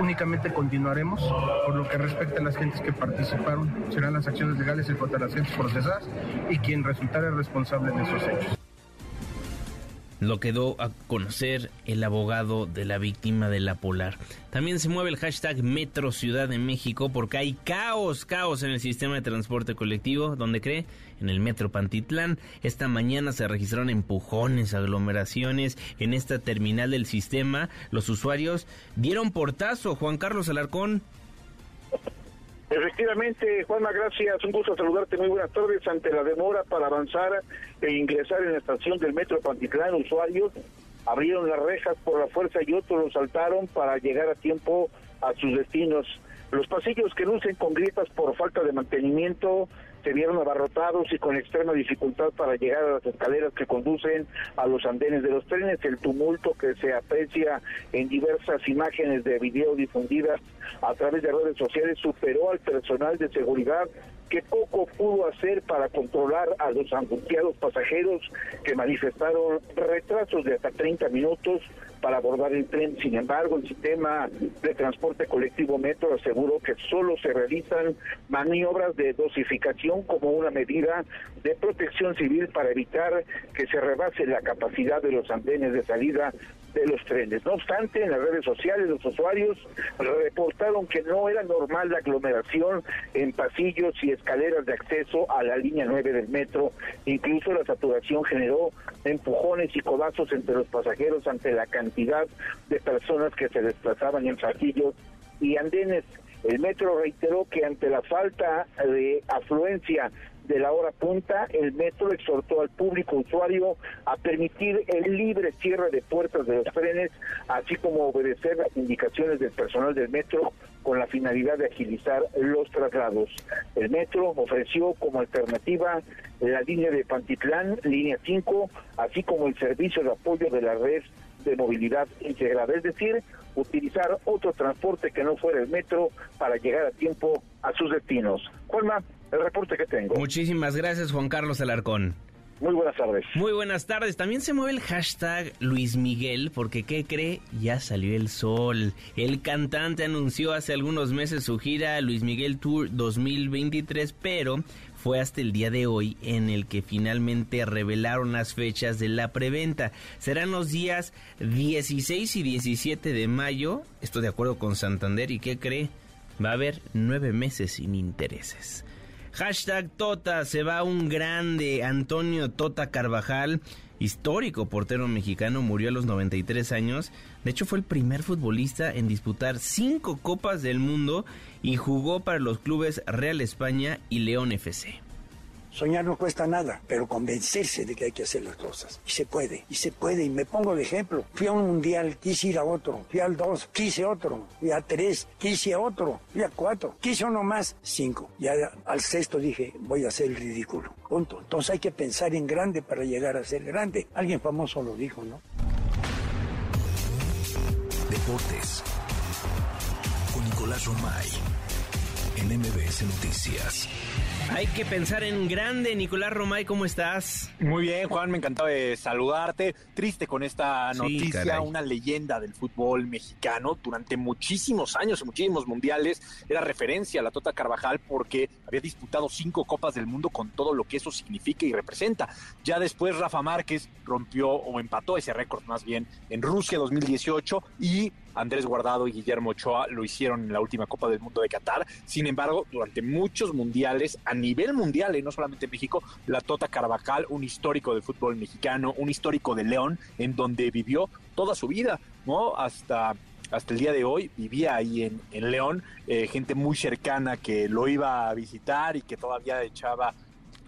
únicamente continuaremos por lo que respecta a las gentes que participaron serán las acciones legales en contra de las gentes procesadas y quien resultara responsable de esos hechos. Lo quedó a conocer el abogado de la víctima de la Polar. También se mueve el hashtag Metro Ciudad de México porque hay caos, caos en el sistema de transporte colectivo. ¿Dónde cree? En el Metro Pantitlán. Esta mañana se registraron empujones, aglomeraciones en esta terminal del sistema. Los usuarios dieron portazo. Juan Carlos Alarcón. Efectivamente, Juanma, gracias. Un gusto saludarte. Muy buenas tardes. Ante la demora para avanzar e ingresar en la estación del Metro Pantitlán, usuarios abrieron las rejas por la fuerza y otros lo saltaron para llegar a tiempo a sus destinos. Los pasillos que lucen con grietas por falta de mantenimiento se vieron abarrotados y con extrema dificultad para llegar a las escaleras que conducen a los andenes de los trenes. El tumulto que se aprecia en diversas imágenes de video difundidas a través de redes sociales superó al personal de seguridad que poco pudo hacer para controlar a los angustiados pasajeros que manifestaron retrasos de hasta 30 minutos para abordar el tren. Sin embargo, el sistema de transporte colectivo Metro aseguró que solo se realizan maniobras de dosificación como una medida de protección civil para evitar que se rebase la capacidad de los andenes de salida de los trenes. No obstante, en las redes sociales los usuarios reportaron que no era normal la aglomeración en pasillos y escaleras de acceso a la línea 9 del metro. Incluso la saturación generó empujones y codazos entre los pasajeros ante la cantidad de personas que se desplazaban en pasillos y andenes. El metro reiteró que ante la falta de afluencia de la hora punta, el metro exhortó al público usuario a permitir el libre cierre de puertas de los trenes, así como obedecer las indicaciones del personal del metro con la finalidad de agilizar los traslados. El metro ofreció como alternativa la línea de Pantitlán, línea 5, así como el servicio de apoyo de la red de movilidad integrada, es decir, utilizar otro transporte que no fuera el metro para llegar a tiempo a sus destinos. Juanma, el reporte que tengo. Muchísimas gracias, Juan Carlos Alarcón. Muy buenas tardes. Muy buenas tardes. También se mueve el hashtag Luis Miguel porque, ¿qué cree? Ya salió el sol. El cantante anunció hace algunos meses su gira Luis Miguel Tour 2023, pero fue hasta el día de hoy en el que finalmente revelaron las fechas de la preventa. Serán los días 16 y 17 de mayo, esto de acuerdo con Santander, ¿y qué cree? Va a haber nueve meses sin intereses. Hashtag Tota, se va un grande, Antonio Tota Carvajal, histórico portero mexicano, murió a los 93 años. De hecho, fue el primer futbolista en disputar cinco Copas del Mundo y jugó para los clubes Real España y León FC. Soñar no cuesta nada, pero convencerse de que hay que hacer las cosas. Y se puede, y se puede. Y me pongo de ejemplo. Fui a un mundial, quise ir a otro. Fui al dos, quise otro. Fui a tres, quise otro. Fui a cuatro, quise uno más, cinco. Y al sexto dije, voy a hacer el ridículo. Punto. Entonces hay que pensar en grande para llegar a ser grande. Alguien famoso lo dijo, ¿no? Deportes. Con Nicolás Romay. En MBS Noticias. Hay que pensar en grande. Nicolás Romay, ¿cómo estás? Muy bien, Juan, me encantaba de saludarte. Triste con esta noticia, una leyenda del fútbol mexicano. Durante muchísimos años, muchísimos mundiales, era referencia a la Tota Carvajal porque había disputado cinco Copas del Mundo con todo lo que eso significa y representa. Ya después Rafa Márquez rompió o empató ese récord más bien en Rusia 2018 y Andrés Guardado y Guillermo Ochoa lo hicieron en la última Copa del Mundo de Qatar. Sin embargo, durante muchos mundiales, a nivel mundial, y no solamente en México, la Tota Carvajal, un histórico del fútbol mexicano, un histórico de León, en donde vivió toda su vida, ¿no? Hasta hasta el día de hoy vivía ahí en, en León, eh, gente muy cercana que lo iba a visitar y que todavía echaba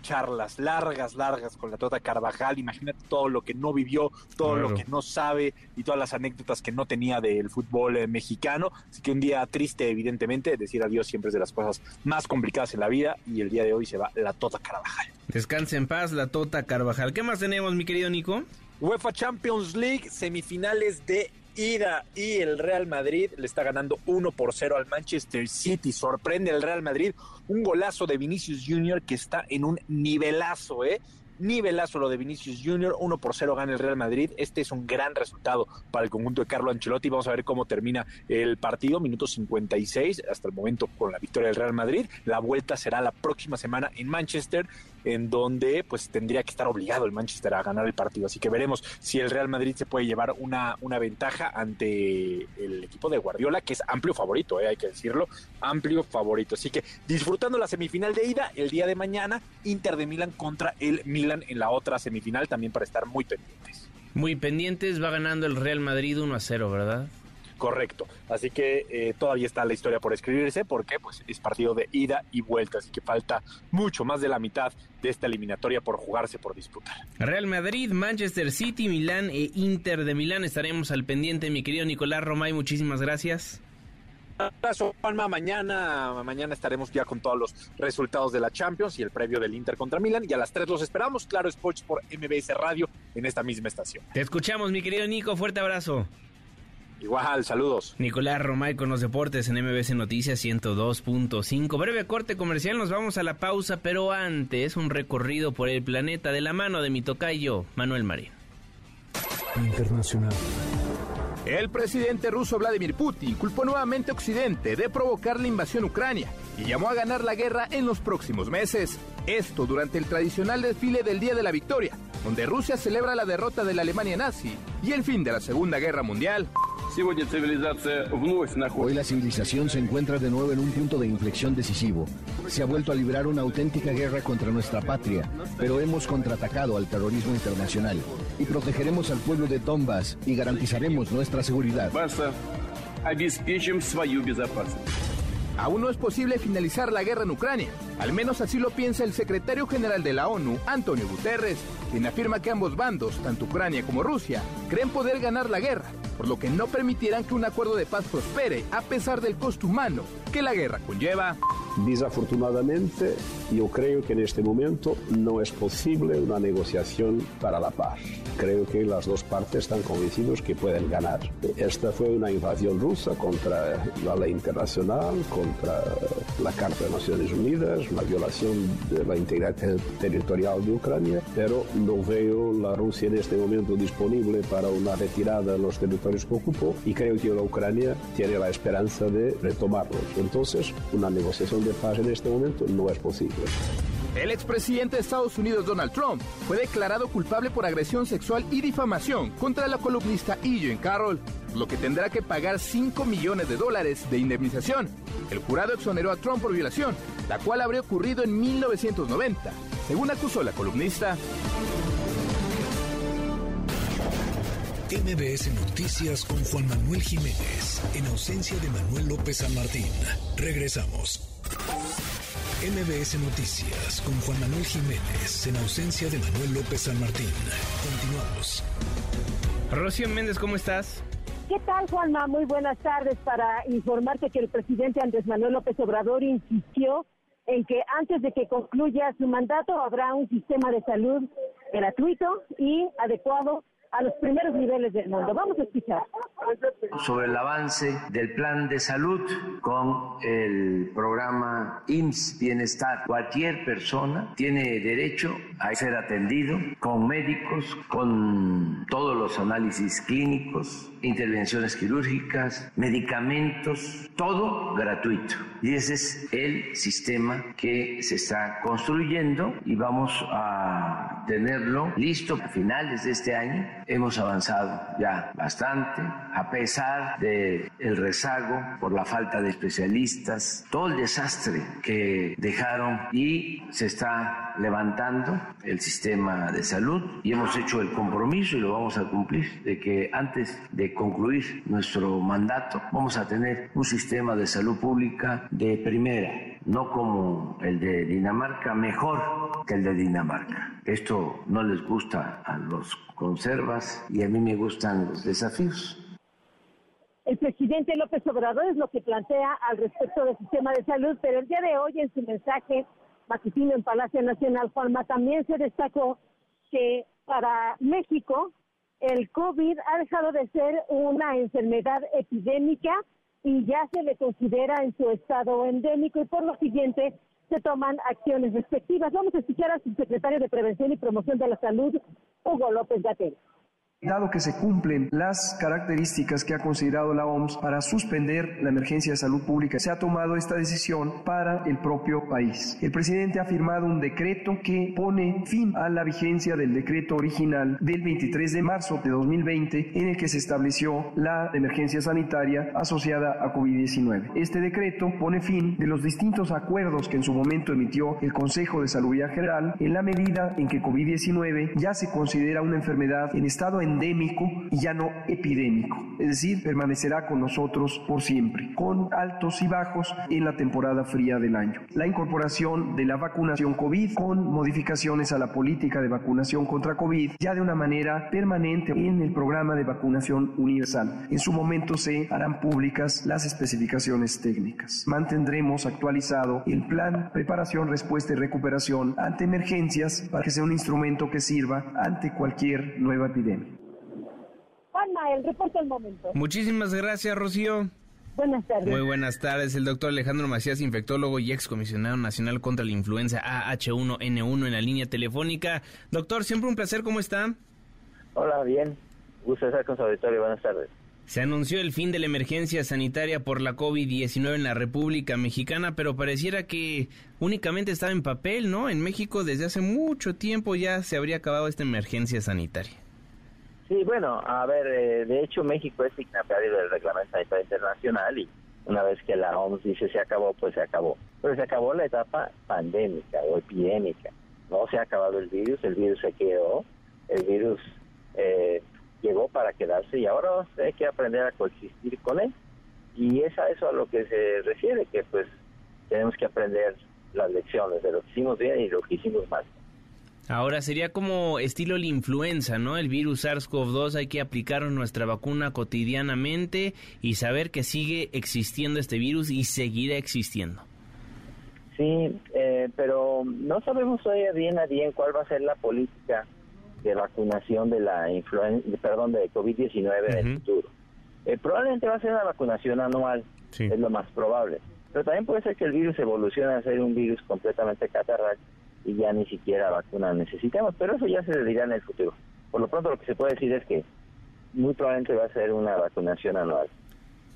charlas largas, largas con la Tota Carvajal. Imagínate todo lo que no vivió, todo lo que no sabe y todas las anécdotas que no tenía del fútbol eh, mexicano. Así que un día triste, evidentemente, decir adiós siempre es de las cosas más complicadas en la vida y el día de hoy se va la Tota Carvajal. Descanse en paz, la Tota Carvajal. ¿Qué más tenemos, mi querido Nico? UEFA Champions League, semifinales de ida y el Real Madrid le está ganando 1 por 0 al Manchester City. Sorprende el Real Madrid, un golazo de Vinicius Junior que está en un nivelazo, ¿eh? Nivelazo lo de Vinicius Junior, 1 por 0 gana el Real Madrid. Este es un gran resultado para el conjunto de Carlo Ancelotti. Vamos a ver cómo termina el partido, minuto 56 hasta el momento con la victoria del Real Madrid. La vuelta será la próxima semana en Manchester, en donde pues tendría que estar obligado el Manchester a ganar el partido. Así que veremos si el Real Madrid se puede llevar una, una ventaja ante el equipo de Guardiola, que es amplio favorito, ¿eh? hay que decirlo, amplio favorito. Así que disfrutando la semifinal de ida, el día de mañana, Inter de Milán contra el Milan en la otra semifinal, también para estar muy pendientes. Muy pendientes, va ganando el Real Madrid 1 a 0, ¿verdad? Correcto. Así que eh, todavía está la historia por escribirse porque pues es partido de ida y vuelta, así que falta mucho más de la mitad de esta eliminatoria por jugarse, por disputar. Real Madrid, Manchester City, Milán e Inter de Milán. Estaremos al pendiente, mi querido Nicolás Romay. Muchísimas gracias. abrazo, Juanma. Mañana, mañana estaremos ya con todos los resultados de la Champions y el previo del Inter contra Milan. Y a las 3 los esperamos, claro, Sports por MBS Radio en esta misma estación. Te escuchamos, mi querido Nico. Fuerte abrazo. Igual, saludos. Nicolás Romay con los deportes en MBC Noticias 102.5. Breve corte comercial, nos vamos a la pausa, pero antes un recorrido por el planeta de la mano de mi tocayo, Manuel Marín. Internacional. El presidente ruso Vladimir Putin culpó nuevamente a Occidente de provocar la invasión a Ucrania y llamó a ganar la guerra en los próximos meses. Esto durante el tradicional desfile del Día de la Victoria, donde Rusia celebra la derrota de la Alemania nazi y el fin de la Segunda Guerra Mundial. Hoy la civilización se encuentra de nuevo en un punto de inflexión decisivo. Se ha vuelto a librar una auténtica guerra contra nuestra patria, pero hemos contraatacado al terrorismo internacional y protegeremos al pueblo de Donbass y garantizaremos nuestra seguridad. Aún no es posible finalizar la guerra en Ucrania. Al menos así lo piensa el secretario general de la ONU, Antonio Guterres, quien afirma que ambos bandos, tanto Ucrania como Rusia, creen poder ganar la guerra, por lo que no permitirán que un acuerdo de paz prospere a pesar del costo humano que la guerra conlleva. Desafortunadamente, yo creo que en este momento no es posible una negociación para la paz. Creo que las dos partes están convencidos que pueden ganar. Esta fue una invasión rusa contra la ley internacional, contra la Carta de Naciones Unidas, una violación de la integridad territorial de Ucrania, pero no veo la Rusia en este momento disponible para una retirada de los territorios que ocupó y creo que la Ucrania tiene la esperanza de retomarlos. Entonces, una negociación de paz en este momento no es posible. El expresidente de Estados Unidos Donald Trump fue declarado culpable por agresión sexual y difamación contra la columnista E. Carroll, lo que tendrá que pagar 5 millones de dólares de indemnización. El jurado exoneró a Trump por violación, la cual habría ocurrido en 1990, según acusó la columnista. MBS Noticias con Juan Manuel Jiménez, en ausencia de Manuel López San Martín. Regresamos. MBS Noticias con Juan Manuel Jiménez en ausencia de Manuel López San Martín. Continuamos. Rocío Méndez, ¿cómo estás? ¿Qué tal, Juanma? Muy buenas tardes para informarte que el presidente Andrés Manuel López Obrador insistió en que antes de que concluya su mandato habrá un sistema de salud gratuito y adecuado a los primeros niveles del mundo. Vamos a escuchar. Sobre el avance del plan de salud con el programa IMSS Bienestar. Cualquier persona tiene derecho a ser atendido con médicos, con todos los análisis clínicos, intervenciones quirúrgicas, medicamentos, todo gratuito. Y ese es el sistema que se está construyendo y vamos a tenerlo listo a finales de este año. Hemos avanzado ya bastante, a pesar del el rezago por la falta de especialistas, todo el desastre que dejaron y se está levantando el sistema de salud y hemos hecho el compromiso y lo vamos a cumplir de que antes de concluir nuestro mandato vamos a tener un sistema de salud pública de primera, no como el de Dinamarca, mejor que el de Dinamarca. Esto no les gusta a los conservas y a mí me gustan los desafíos. El presidente López Obrador es lo que plantea al respecto del sistema de salud, pero el día de hoy en su mensaje matutino en Palacio Nacional, Juanma, también se destacó que para México el COVID ha dejado de ser una enfermedad epidémica y ya se le considera en su estado endémico y por lo siguiente se toman acciones respectivas. Vamos a escuchar a su secretario de Prevención y Promoción de la Salud, Hugo López Gatell. Dado que se cumplen las características que ha considerado la OMS para suspender la emergencia de salud pública, se ha tomado esta decisión para el propio país. El presidente ha firmado un decreto que pone fin a la vigencia del decreto original del 23 de marzo de 2020 en el que se estableció la emergencia sanitaria asociada a COVID-19. Este decreto pone fin de los distintos acuerdos que en su momento emitió el Consejo de Salud General en la medida en que COVID-19 ya se considera una enfermedad en estado endémico y ya no epidémico, es decir, permanecerá con nosotros por siempre, con altos y bajos en la temporada fría del año. La incorporación de la vacunación COVID con modificaciones a la política de vacunación contra COVID ya de una manera permanente en el programa de vacunación universal. En su momento se harán públicas las especificaciones técnicas. Mantendremos actualizado el plan preparación, respuesta y recuperación ante emergencias para que sea un instrumento que sirva ante cualquier nueva epidemia. Juanma, el reporte al momento. Muchísimas gracias, Rocío. Buenas tardes. Muy buenas tardes. El doctor Alejandro Macías, infectólogo y excomisionado nacional contra la influenza AH1N1 en la línea telefónica. Doctor, siempre un placer. ¿Cómo está? Hola, bien. Gusto estar con su auditorio. Buenas tardes. Se anunció el fin de la emergencia sanitaria por la COVID-19 en la República Mexicana, pero pareciera que únicamente estaba en papel, ¿no? En México desde hace mucho tiempo ya se habría acabado esta emergencia sanitaria. Sí, bueno, a ver, eh, de hecho México es signatario del Reglamento Sanitario Internacional y una vez que la OMS dice se acabó, pues se acabó. Pero se acabó la etapa pandémica o epidémica. No se ha acabado el virus, el virus se quedó, el virus eh, llegó para quedarse y ahora hay que aprender a coexistir con él. Y es a eso a lo que se refiere, que pues tenemos que aprender las lecciones de lo que hicimos bien y lo que hicimos mal. Ahora sería como estilo la influenza, ¿no? El virus SARS-CoV-2 hay que aplicar nuestra vacuna cotidianamente y saber que sigue existiendo este virus y seguirá existiendo. Sí, eh, pero no sabemos todavía bien a bien cuál va a ser la política de vacunación de la influenza, perdón, de COVID-19 en el futuro. Eh, probablemente va a ser una vacunación anual, es lo más probable. Pero también puede ser que el virus evolucione a ser un virus completamente catarral y ya ni siquiera vacuna necesitamos, pero eso ya se dirá en el futuro. Por lo pronto lo que se puede decir es que muy probablemente va a ser una vacunación anual.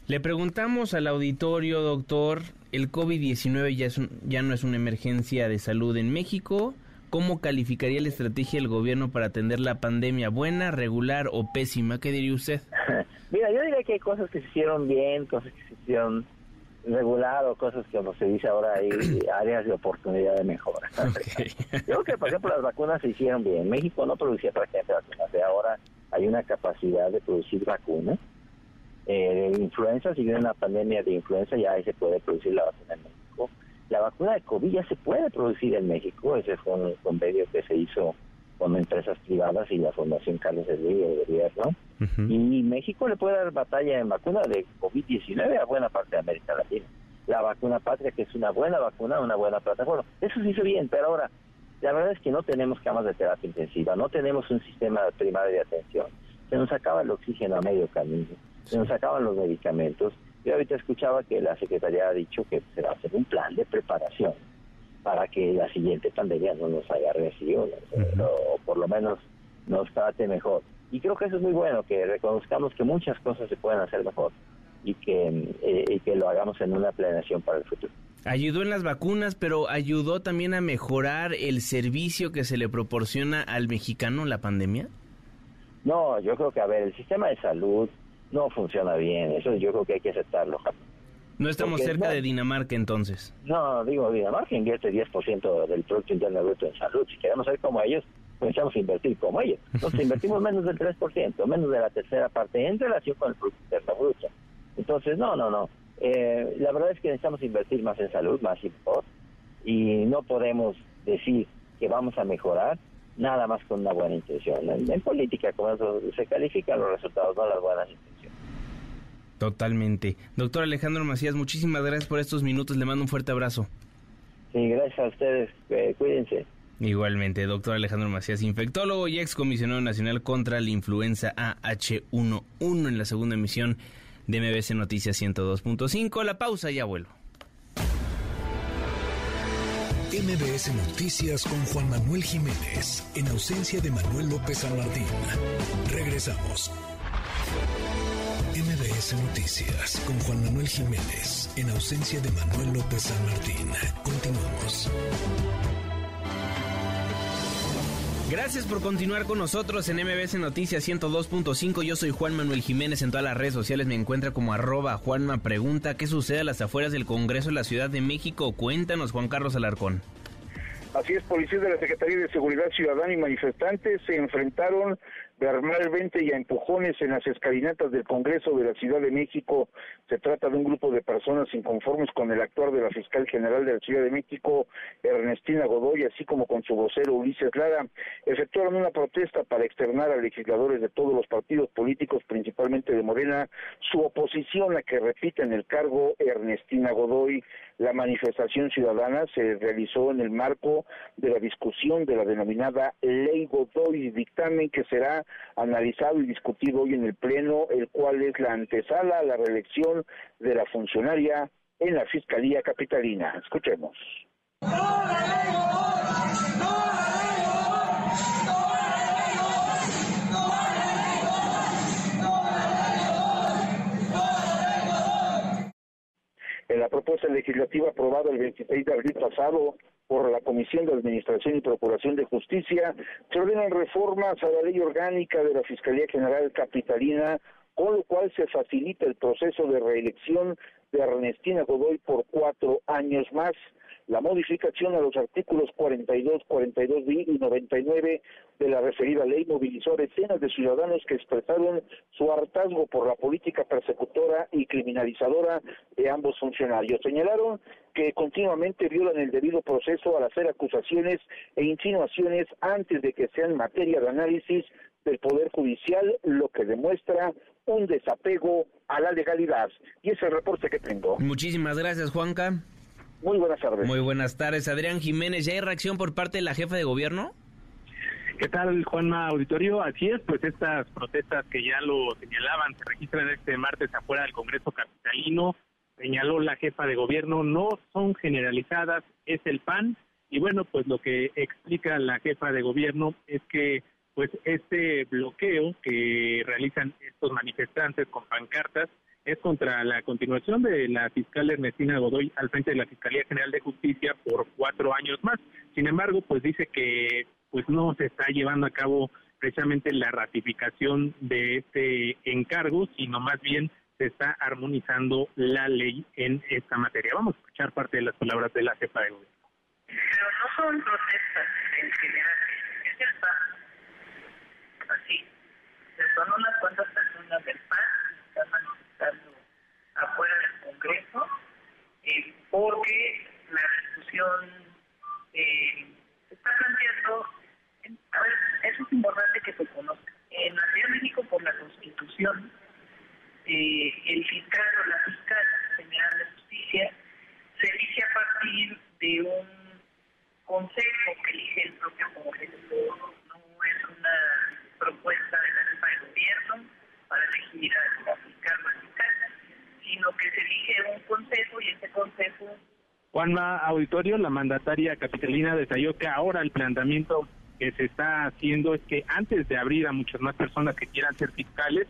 Le preguntamos al auditorio, doctor, el COVID-19 ya, es ya no es una emergencia de salud en México. ¿Cómo calificaría la estrategia del gobierno para atender la pandemia? ¿Buena, regular o pésima? ¿Qué diría usted? Mira, yo diría que hay cosas que se hicieron bien, cosas que se hicieron regular o cosas que, como se dice ahora, hay áreas de oportunidad de mejora. yo creo que, por ejemplo, las vacunas se hicieron bien. México no producía prácticamente vacunas. De ahora hay una capacidad de producir vacunas eh, de influenza, si viene una pandemia de influenza, ya ahí se puede producir la vacuna en México. La vacuna de COVID ya se puede producir en México, ese fue un convenio que se hizo con empresas privadas y la Fundación Carlos Slim del gobierno. Y México le puede dar batalla en vacuna de COVID-19 a buena parte de América Latina. La vacuna patria, que es una buena vacuna, una buena plataforma. Eso se hizo bien, pero ahora, la verdad es que no tenemos camas de terapia intensiva, no tenemos un sistema primario de atención. Se nos acaba el oxígeno a medio camino se nos acaban los medicamentos. Yo ahorita escuchaba que la Secretaría ha dicho que se va a hacer un plan de preparación para que la siguiente pandemia no nos agarre así o, por lo menos nos trate mejor. Y creo que eso es muy bueno, que reconozcamos que muchas cosas se pueden hacer mejor y que, eh, y que lo hagamos en una planeación para el futuro. Ayudó en las vacunas, pero ayudó también a mejorar el servicio que se le proporciona al mexicano la pandemia. No, yo creo que, a ver, el sistema de salud no funciona bien. Eso yo creo que hay que aceptarlo. No estamos cerca de Dinamarca entonces. No, digo, Dinamarca invierte 10% del Producto Interno Bruto en salud. Si queremos ser como ellos, pensamos invertir como ellos. Entonces invertimos menos del 3%, menos de la tercera parte en relación con el Producto Interno Bruto. Entonces, no, no, no. Eh, la verdad es que necesitamos invertir más en salud, más y mejor. Y no podemos decir que vamos a mejorar nada más con una buena intención. En, política, como eso, se califican los resultados, no las buenas intenciones. Totalmente. Doctor Alejandro Macías, muchísimas gracias por estos minutos. Le mando un fuerte abrazo. Sí, gracias a ustedes. Eh, cuídense. Igualmente, doctor Alejandro Macías, infectólogo y excomisionado nacional contra la influenza AH1N en la segunda emisión de MBC Noticias 102.5. La pausa, ya vuelvo. MBS Noticias con Juan Manuel Jiménez, en ausencia de Manuel López San Martín. Regresamos. MBS Noticias con Juan Manuel Jiménez, en ausencia de Manuel López San Martín. Continuamos. Gracias por continuar con nosotros en MBS Noticias 102.5. Yo soy Juan Manuel Jiménez. En todas las redes sociales me encuentra como arroba Juanma Pregunta. ¿Qué sucede a las afueras del Congreso de la Ciudad de México? Cuéntanos, Juan Carlos Alarcón. Así es, policías de la Secretaría de Seguridad Ciudadana y manifestantes se enfrentaron verbalmente y a empujones en las escalinatas del Congreso de la Ciudad de México. Se trata de un grupo de personas inconformes con el actuar de la fiscal general de la Ciudad de México, Ernestina Godoy, así como con su vocero Ulises Lara. Efectuaron una protesta para externar a legisladores de todos los partidos políticos, principalmente de Morena, su oposición a que repiten el cargo Ernestina Godoy. La manifestación ciudadana se realizó en el marco de la discusión de la denominada Ley Godoy, dictamen que será analizado y discutido hoy en el Pleno, el cual es la antesala a la reelección de la funcionaria en la Fiscalía Capitalina. Escuchemos. En la propuesta legislativa aprobada el 26 de abril pasado por la Comisión de Administración y Procuración de Justicia, se ordenan reformas a la ley orgánica de la Fiscalía General Capitalina, con lo cual se facilita el proceso de reelección de Ernestina Godoy por cuatro años más la modificación a los artículos 42, 42b y 99 de la referida ley movilizó a decenas de ciudadanos que expresaron su hartazgo por la política persecutora y criminalizadora de ambos funcionarios. Señalaron que continuamente violan el debido proceso al hacer acusaciones e insinuaciones antes de que sean materia de análisis del Poder Judicial, lo que demuestra un desapego a la legalidad. Y es el reporte que tengo. Muchísimas gracias, Juanca. Muy buenas tardes. Muy buenas tardes, Adrián Jiménez. ¿Ya hay reacción por parte de la jefa de gobierno? ¿Qué tal, Juanma Auditorio? Así es, pues estas protestas que ya lo señalaban se registran este martes afuera del Congreso Capitalino señaló la jefa de gobierno, no son generalizadas, es el PAN. Y bueno, pues lo que explica la jefa de gobierno es que pues este bloqueo que realizan estos manifestantes con pancartas es contra la continuación de la fiscal Ernestina Godoy al frente de la Fiscalía General de Justicia por cuatro años más. Sin embargo, pues dice que pues no se está llevando a cabo precisamente la ratificación de este encargo, sino más bien se está armonizando la ley en esta materia. Vamos a escuchar parte de las palabras de la jefa de gobierno. Pero no son protestas en general, es el PAN. Así, son unas cuantas personas del PAN que están manifestando afuera del Congreso eh, porque la discusión eh, está planteando, a ver, eso es importante que se conozca. En la Ciudad de México, por la Constitución, eh, el fiscal o la fiscal general de justicia se elige a partir de un consejo que elige el propio Congreso. No es una propuesta de la jefa de gobierno para elegir a la fiscal sino que se elige un consejo y ese consejo Juanma Auditorio, la mandataria capitalina, detalló que ahora el planteamiento que se está haciendo es que antes de abrir a muchas más personas que quieran ser fiscales,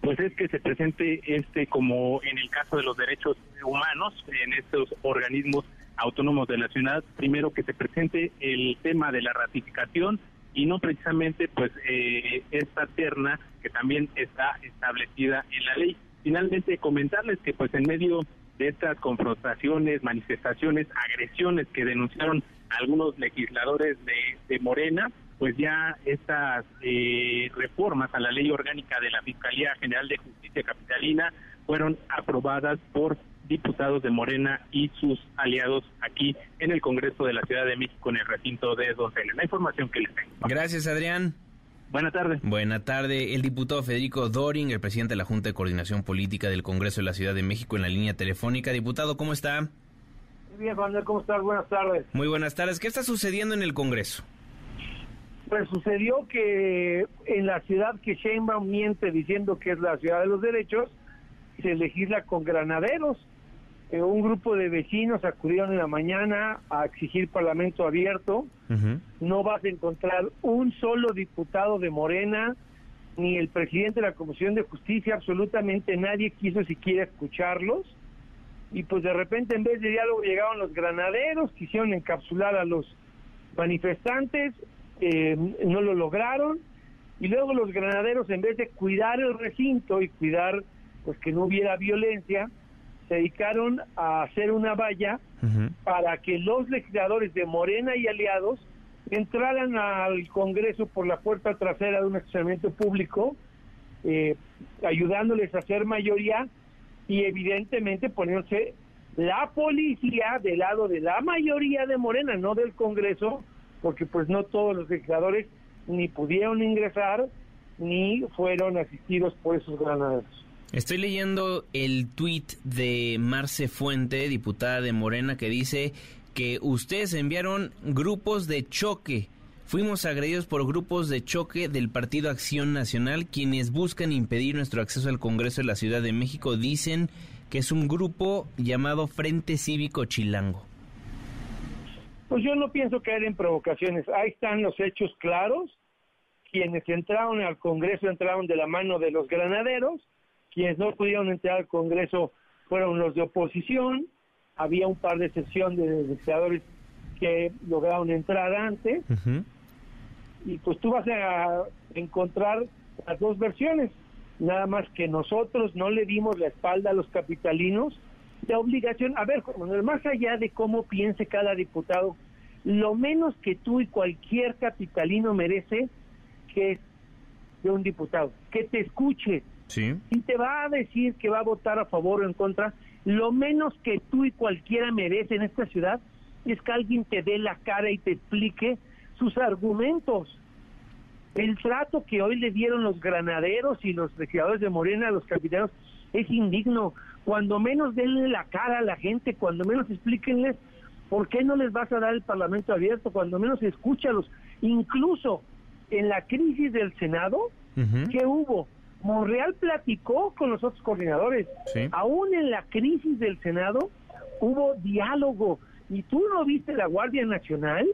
pues es que se presente este como en el caso de los derechos humanos en estos organismos autónomos de la ciudad, primero que se presente el tema de la ratificación y no precisamente pues eh, esta terna que también está establecida en la ley. Finalmente comentarles que pues en medio de estas confrontaciones, manifestaciones, agresiones que denunciaron algunos legisladores de, Morena, pues ya estas eh, reformas a la ley orgánica de la Fiscalía General de Justicia Capitalina fueron aprobadas por diputados de Morena y sus aliados aquí en el Congreso de la Ciudad de México en el recinto de Donceles. La información que les tengo. Gracias, Adrián. Buenas tardes. Buena tarde. El diputado Federico Doring, el presidente de la Junta de Coordinación Política del Congreso de la Ciudad de México en la línea telefónica. Diputado, ¿cómo está? Muy bien, Juan, ¿cómo estás? Buenas tardes. Muy buenas tardes. ¿Qué está sucediendo en el Congreso? Pues sucedió que en la ciudad que Sheinbaum miente diciendo que es la ciudad de los derechos, se legisla con granaderos. Eh, un grupo de vecinos acudieron en la mañana a exigir parlamento abierto. No vas a encontrar un solo diputado de Morena, ni el presidente de la Comisión de Justicia, absolutamente nadie quiso siquiera escucharlos. Y pues de repente en vez de diálogo llegaron los granaderos, quisieron encapsular a los manifestantes, eh, no lo lograron. Y luego los granaderos, en vez de cuidar el recinto y cuidar pues que no hubiera violencia, se dedicaron a hacer una valla para que los legisladores de Morena y aliados entraran al Congreso por la puerta trasera de un estacionamiento público, eh, ayudándoles a hacer mayoría y evidentemente poniéndose la policía del lado de la mayoría de Morena, no del Congreso, porque pues no todos los legisladores ni pudieron ingresar ni fueron asistidos por esos granaderos. Estoy leyendo el tuit de Marce Fuente, diputada de Morena, que dice que ustedes enviaron grupos de choque. Fuimos agredidos por grupos de choque del Partido Acción Nacional, quienes buscan impedir nuestro acceso al Congreso de la Ciudad de México. Dicen que es un grupo llamado Frente Cívico Chilango. Pues yo no pienso caer en provocaciones. Ahí están los hechos claros. Quienes entraron al Congreso entraron de la mano de los granaderos quienes no pudieron entrar al Congreso fueron los de oposición. Había un par de excepciones de legisladores que lograron entrar antes. Y pues tú vas a encontrar las dos versiones. Nada más que nosotros no le dimos la espalda a los capitalinos. La obligación, a ver, más allá de cómo piense cada diputado, lo menos que tú y cualquier capitalino merece que es de un diputado, que te escuche, Sí. Si te va a decir que va a votar a favor o en contra, lo menos que tú y cualquiera merece en esta ciudad es que alguien te dé la cara y te explique sus argumentos. El trato que hoy le dieron los granaderos y los legisladores de Morena a los capitanos es indigno. Cuando menos denle la cara a la gente, cuando menos explíquenles por qué no les vas a dar el Parlamento abierto, cuando menos escúchalos. Incluso en la crisis del Senado, ¿qué hubo? Monreal platicó con los otros coordinadores. Aún en la crisis del Senado hubo diálogo. ¿Y tú no viste la Guardia Nacional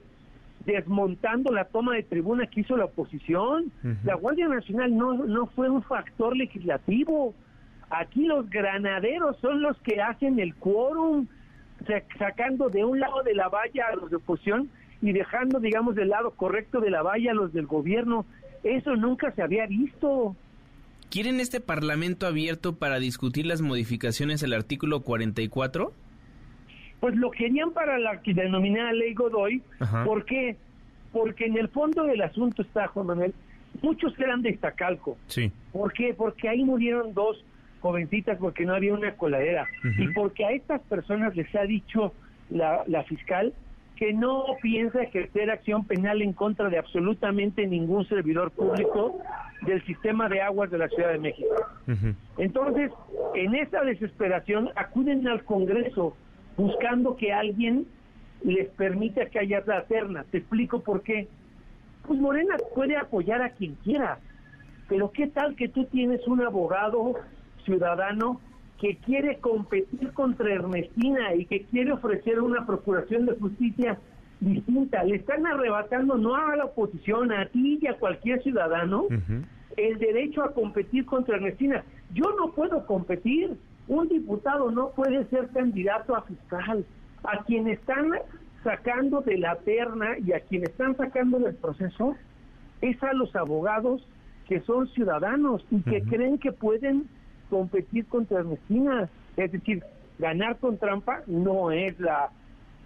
desmontando la toma de tribuna que hizo la oposición? La Guardia Nacional no, no fue un factor legislativo. Aquí los granaderos son los que hacen el quórum, sacando de un lado de la valla a los de oposición y dejando, digamos, del lado correcto de la valla a los del gobierno. Eso nunca se había visto. ¿Quieren este Parlamento abierto para discutir las modificaciones del artículo 44? Pues lo querían para la denominada ley Godoy. ¿Por qué? Porque en el fondo del asunto está, Juan Manuel, muchos eran de Iztacalco. Sí. ¿Por qué? Porque ahí murieron dos jovencitas porque no había una coladera. Y porque a estas personas les ha dicho la, la fiscal que no piensa ejercer acción penal en contra de absolutamente ningún servidor público del sistema de aguas de la Ciudad de México. Entonces, en esa desesperación acuden al Congreso buscando que alguien les permita que haya la terna. Te explico por qué. Pues Morena puede apoyar a quien quiera, pero ¿qué tal que tú tienes un abogado ciudadano que quiere competir contra Ernestina y que quiere ofrecer una procuración de justicia distinta. Le están arrebatando no a la oposición, a ti y a cualquier ciudadano el derecho a competir contra Ernestina. Yo no puedo competir. Un diputado no puede ser candidato a fiscal. A quien están sacando de la terna y a quien están sacando del proceso es a los abogados que son ciudadanos y que creen que pueden competir contra Ernestina. Es decir, ganar con trampa no es la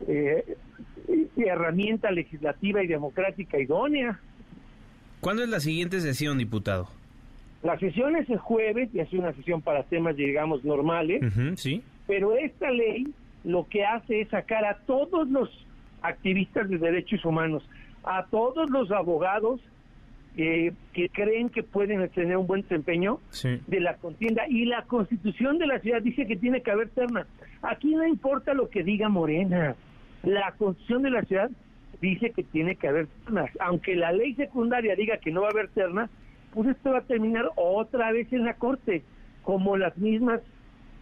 eh, herramienta legislativa y democrática idónea. ¿Cuándo es la siguiente sesión, diputado? La sesión es el jueves y es una sesión para temas, digamos, normales. sí. Pero esta ley lo que hace es sacar a todos los activistas de derechos humanos, a todos los abogados que creen que pueden tener un buen desempeño de la contienda. Y la constitución de la ciudad dice que tiene que haber terna. Aquí no importa lo que diga Morena. La constitución de la ciudad dice que tiene que haber ternas. Aunque la ley secundaria diga que no va a haber terna, pues esto va a terminar otra vez en la corte, como las mismas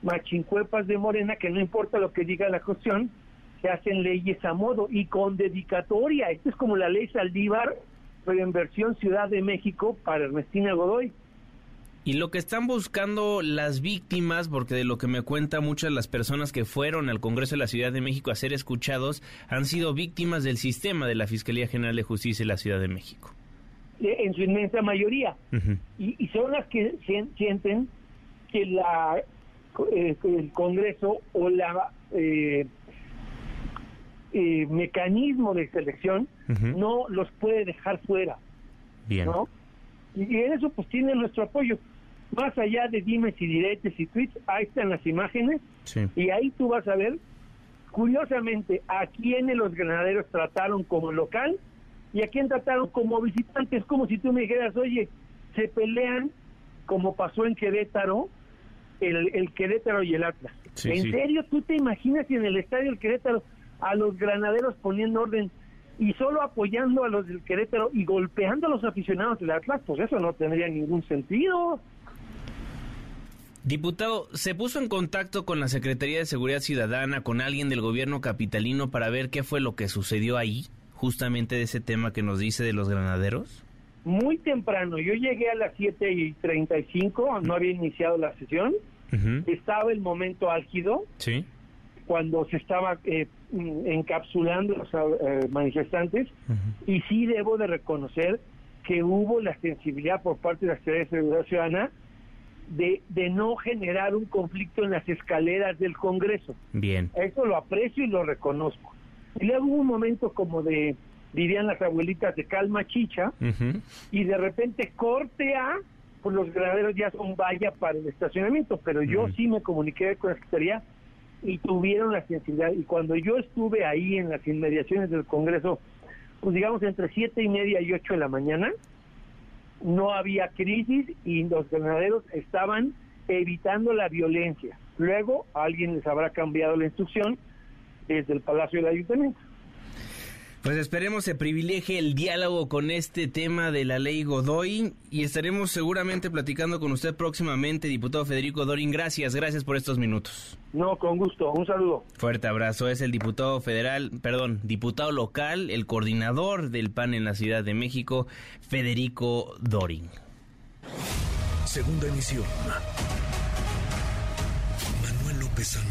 machincuepas de Morena, que no importa lo que diga la constitución, que hacen leyes a modo y con dedicatoria. Esto es como la ley Saldívar en versión Ciudad de México para Ernestina Godoy. Y lo que están buscando las víctimas, porque de lo que me cuentan muchas de las personas que fueron al Congreso de la Ciudad de México a ser escuchados, han sido víctimas del sistema de la Fiscalía General de Justicia de la Ciudad de México. Eh, en su inmensa mayoría. y, son las que sienten que la eh, el Congreso o la eh, eh, mecanismo de selección no los puede dejar fuera. Bien. ¿no? Y en eso pues tiene nuestro apoyo. Más allá de dimes y diretes y tweets, ahí están las imágenes y ahí tú vas a ver, curiosamente, a quienes los granaderos trataron como local y a quién trataron como visitantes, como si tú me dijeras, oye, se pelean como pasó en Querétaro, el, el Querétaro y el Atlas. ¿En serio tú te imaginas si en el estadio el Querétaro a los granaderos poniendo orden y solo apoyando a los del Querétaro y golpeando a los aficionados del Atlas, pues eso no tendría ningún sentido. Diputado, ¿se puso en contacto con la Secretaría de Seguridad Ciudadana, con alguien del gobierno capitalino para ver qué fue lo que sucedió ahí, justamente de ese tema que nos dice de los granaderos? Muy temprano, yo llegué a las 7 y 35, no había iniciado la sesión, estaba el momento álgido, sí. Cuando se estaba eh, encapsulando los eh, manifestantes y sí debo de reconocer que hubo la sensibilidad por parte de la Secretaría de Seguridad Ciudadana de, de no generar un conflicto en las escaleras del Congreso. Bien. Eso lo aprecio y lo reconozco. Y luego hubo un momento como de, dirían las abuelitas, de calma chicha, y de repente corte a, pues los granaderos ya son valla para el estacionamiento, pero yo sí me comuniqué con la Secretaría y tuvieron la sensibilidad. Y cuando yo estuve ahí en las inmediaciones del Congreso, pues digamos entre siete y media y ocho de la mañana, no había crisis y los ganaderos estaban evitando la violencia. Luego alguien les habrá cambiado la instrucción desde el Palacio del Ayuntamiento. Pues esperemos se privilegie el diálogo con este tema de la ley Godoy y estaremos seguramente platicando con usted próximamente, diputado Federico Dorin. Gracias, gracias por estos minutos. No, con gusto. Un saludo. Fuerte abrazo. Es el diputado federal, perdón, diputado local, el coordinador del PAN en la Ciudad de México, Federico Dorin. Segunda emisión. Manuel López San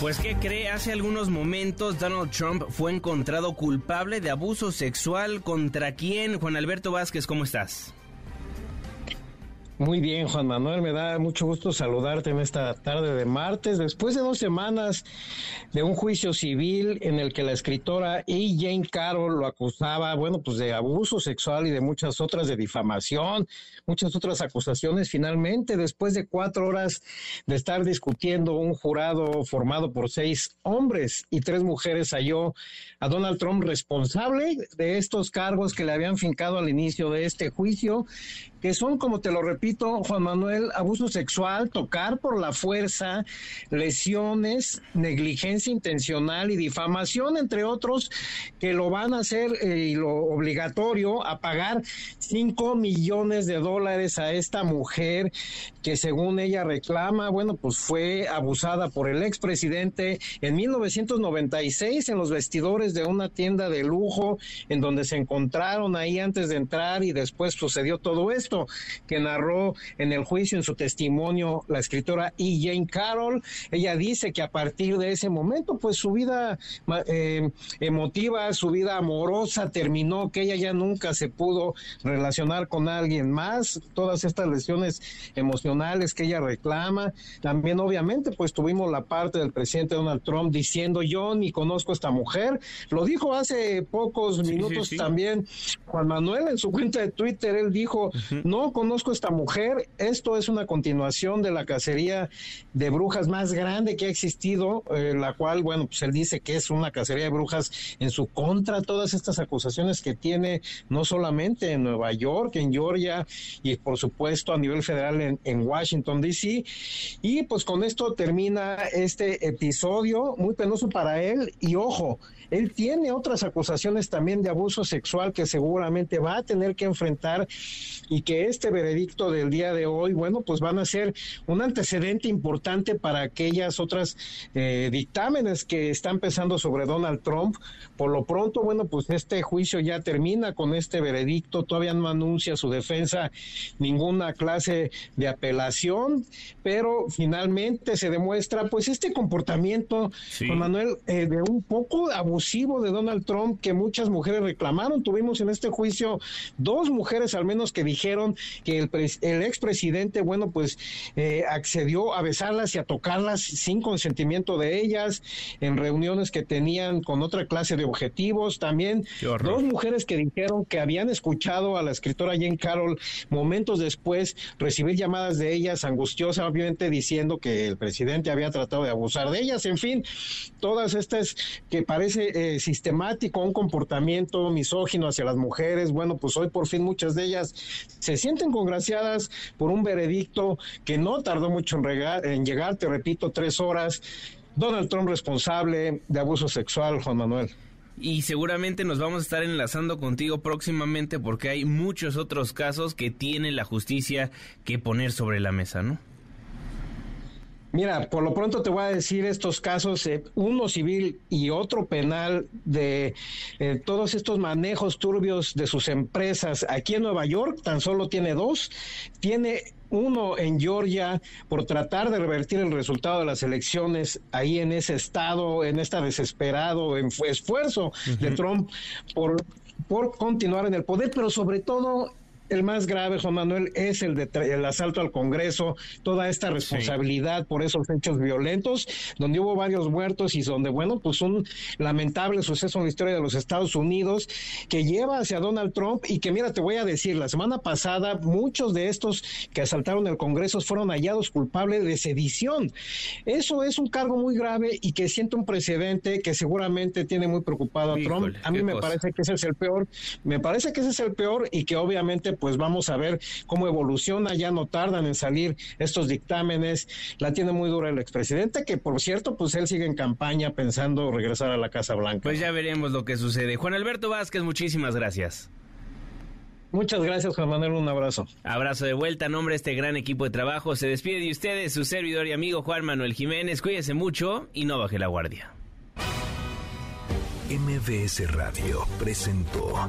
Pues ¿qué cree? Hace algunos momentos Donald Trump fue encontrado culpable de abuso sexual. ¿Contra quién? Juan Alberto Vázquez, ¿cómo estás? Muy bien, Juan Manuel, me da mucho gusto saludarte en esta tarde de martes, después de dos semanas de un juicio civil en el que la escritora E. Jane Carroll lo acusaba, bueno, pues de abuso sexual y de muchas otras, de difamación, muchas otras acusaciones. Finalmente, después de cuatro horas de estar discutiendo, un jurado formado por seis hombres y tres mujeres halló a Donald Trump responsable de estos cargos que le habían fincado al inicio de este juicio que son, como te lo repito, Juan Manuel, abuso sexual, tocar por la fuerza, lesiones, negligencia intencional y difamación, entre otros, que lo van a hacer eh, y lo obligatorio a pagar 5 millones de dólares a esta mujer que según ella reclama, bueno, pues fue abusada por el expresidente en 1996 en los vestidores de una tienda de lujo en donde se encontraron ahí antes de entrar y después sucedió todo esto que narró en el juicio, en su testimonio, la escritora E. Jane Carroll. Ella dice que a partir de ese momento, pues su vida eh, emotiva, su vida amorosa terminó, que ella ya nunca se pudo relacionar con alguien más. Todas estas lesiones emocionales que ella reclama. También, obviamente, pues tuvimos la parte del presidente Donald Trump diciendo, yo ni conozco a esta mujer. Lo dijo hace pocos minutos también Juan Manuel en su cuenta de Twitter. Él dijo, no conozco a esta mujer. Esto es una continuación de la cacería de brujas más grande que ha existido, eh, la cual, bueno, pues él dice que es una cacería de brujas en su contra. Todas estas acusaciones que tiene, no solamente en Nueva York, en Georgia y por supuesto a nivel federal en, en Washington, D.C. Y pues con esto termina este episodio muy penoso para él. Y ojo, él tiene otras acusaciones también de abuso sexual que seguramente va a tener que enfrentar y que este veredicto del día de hoy, bueno, pues van a ser un antecedente importante para aquellas otras eh, dictámenes que están pesando sobre Donald Trump. Por lo pronto, bueno, pues este juicio ya termina con este veredicto, todavía no anuncia su defensa ninguna clase de apelación, pero finalmente se demuestra pues este comportamiento, Juan Manuel, eh, de un poco abusivo de Donald Trump que muchas mujeres reclamaron. Tuvimos en este juicio dos mujeres al menos que dijeron que el, el expresidente, bueno, pues eh, accedió a besarlas y a tocarlas sin consentimiento de ellas en reuniones que tenían con otra clase de objetivos. También dos mujeres que dijeron que habían escuchado a la escritora Jane Carroll momentos después recibir llamadas de ellas angustiosas, obviamente diciendo que el presidente había tratado de abusar de ellas. En fin, todas estas que parece eh, sistemático, un comportamiento misógino hacia las mujeres. Bueno, pues hoy por fin muchas de ellas se sienten congraciadas por un veredicto que no tardó mucho en, llegar, te repito, tres horas. Donald Trump responsable de abuso sexual, Juan Manuel. Y seguramente nos vamos a estar enlazando contigo próximamente porque hay muchos otros casos que tiene la justicia que poner sobre la mesa, ¿no? Mira, por lo pronto te voy a decir estos casos, eh, uno civil y otro penal de eh, todos estos manejos turbios de sus empresas. Aquí en Nueva York, tan solo tiene dos, tiene uno en Georgia por tratar de revertir el resultado de las elecciones ahí en ese estado, en este desesperado esfuerzo de Trump por por continuar en el poder, pero sobre todo el más grave, Juan Manuel, es el, de, el asalto al Congreso, toda esta responsabilidad por esos hechos violentos, donde hubo varios muertos y donde, bueno, pues un lamentable suceso en la historia de los Estados Unidos que lleva hacia Donald Trump y que, mira, te voy a decir, la semana pasada muchos de estos que asaltaron el Congreso fueron hallados culpables de sedición. Eso es un cargo muy grave y que siente un precedente que seguramente tiene muy preocupado a Trump. A mí me parece que ese es el peor, me parece que ese es el peor y que obviamente pues vamos a ver cómo evoluciona, ya no tardan en salir estos dictámenes, la tiene muy dura el expresidente, que por cierto, pues él sigue en campaña pensando regresar a la Casa Blanca. Pues ya veremos lo que sucede. Juan Alberto Vázquez, muchísimas gracias. Muchas gracias, Juan Manuel. Un abrazo. Abrazo de vuelta. A nombre de este gran equipo de trabajo, se despide de ustedes su servidor y amigo Juan Manuel Jiménez. Cuídese mucho y no baje la guardia. MBS Radio presentó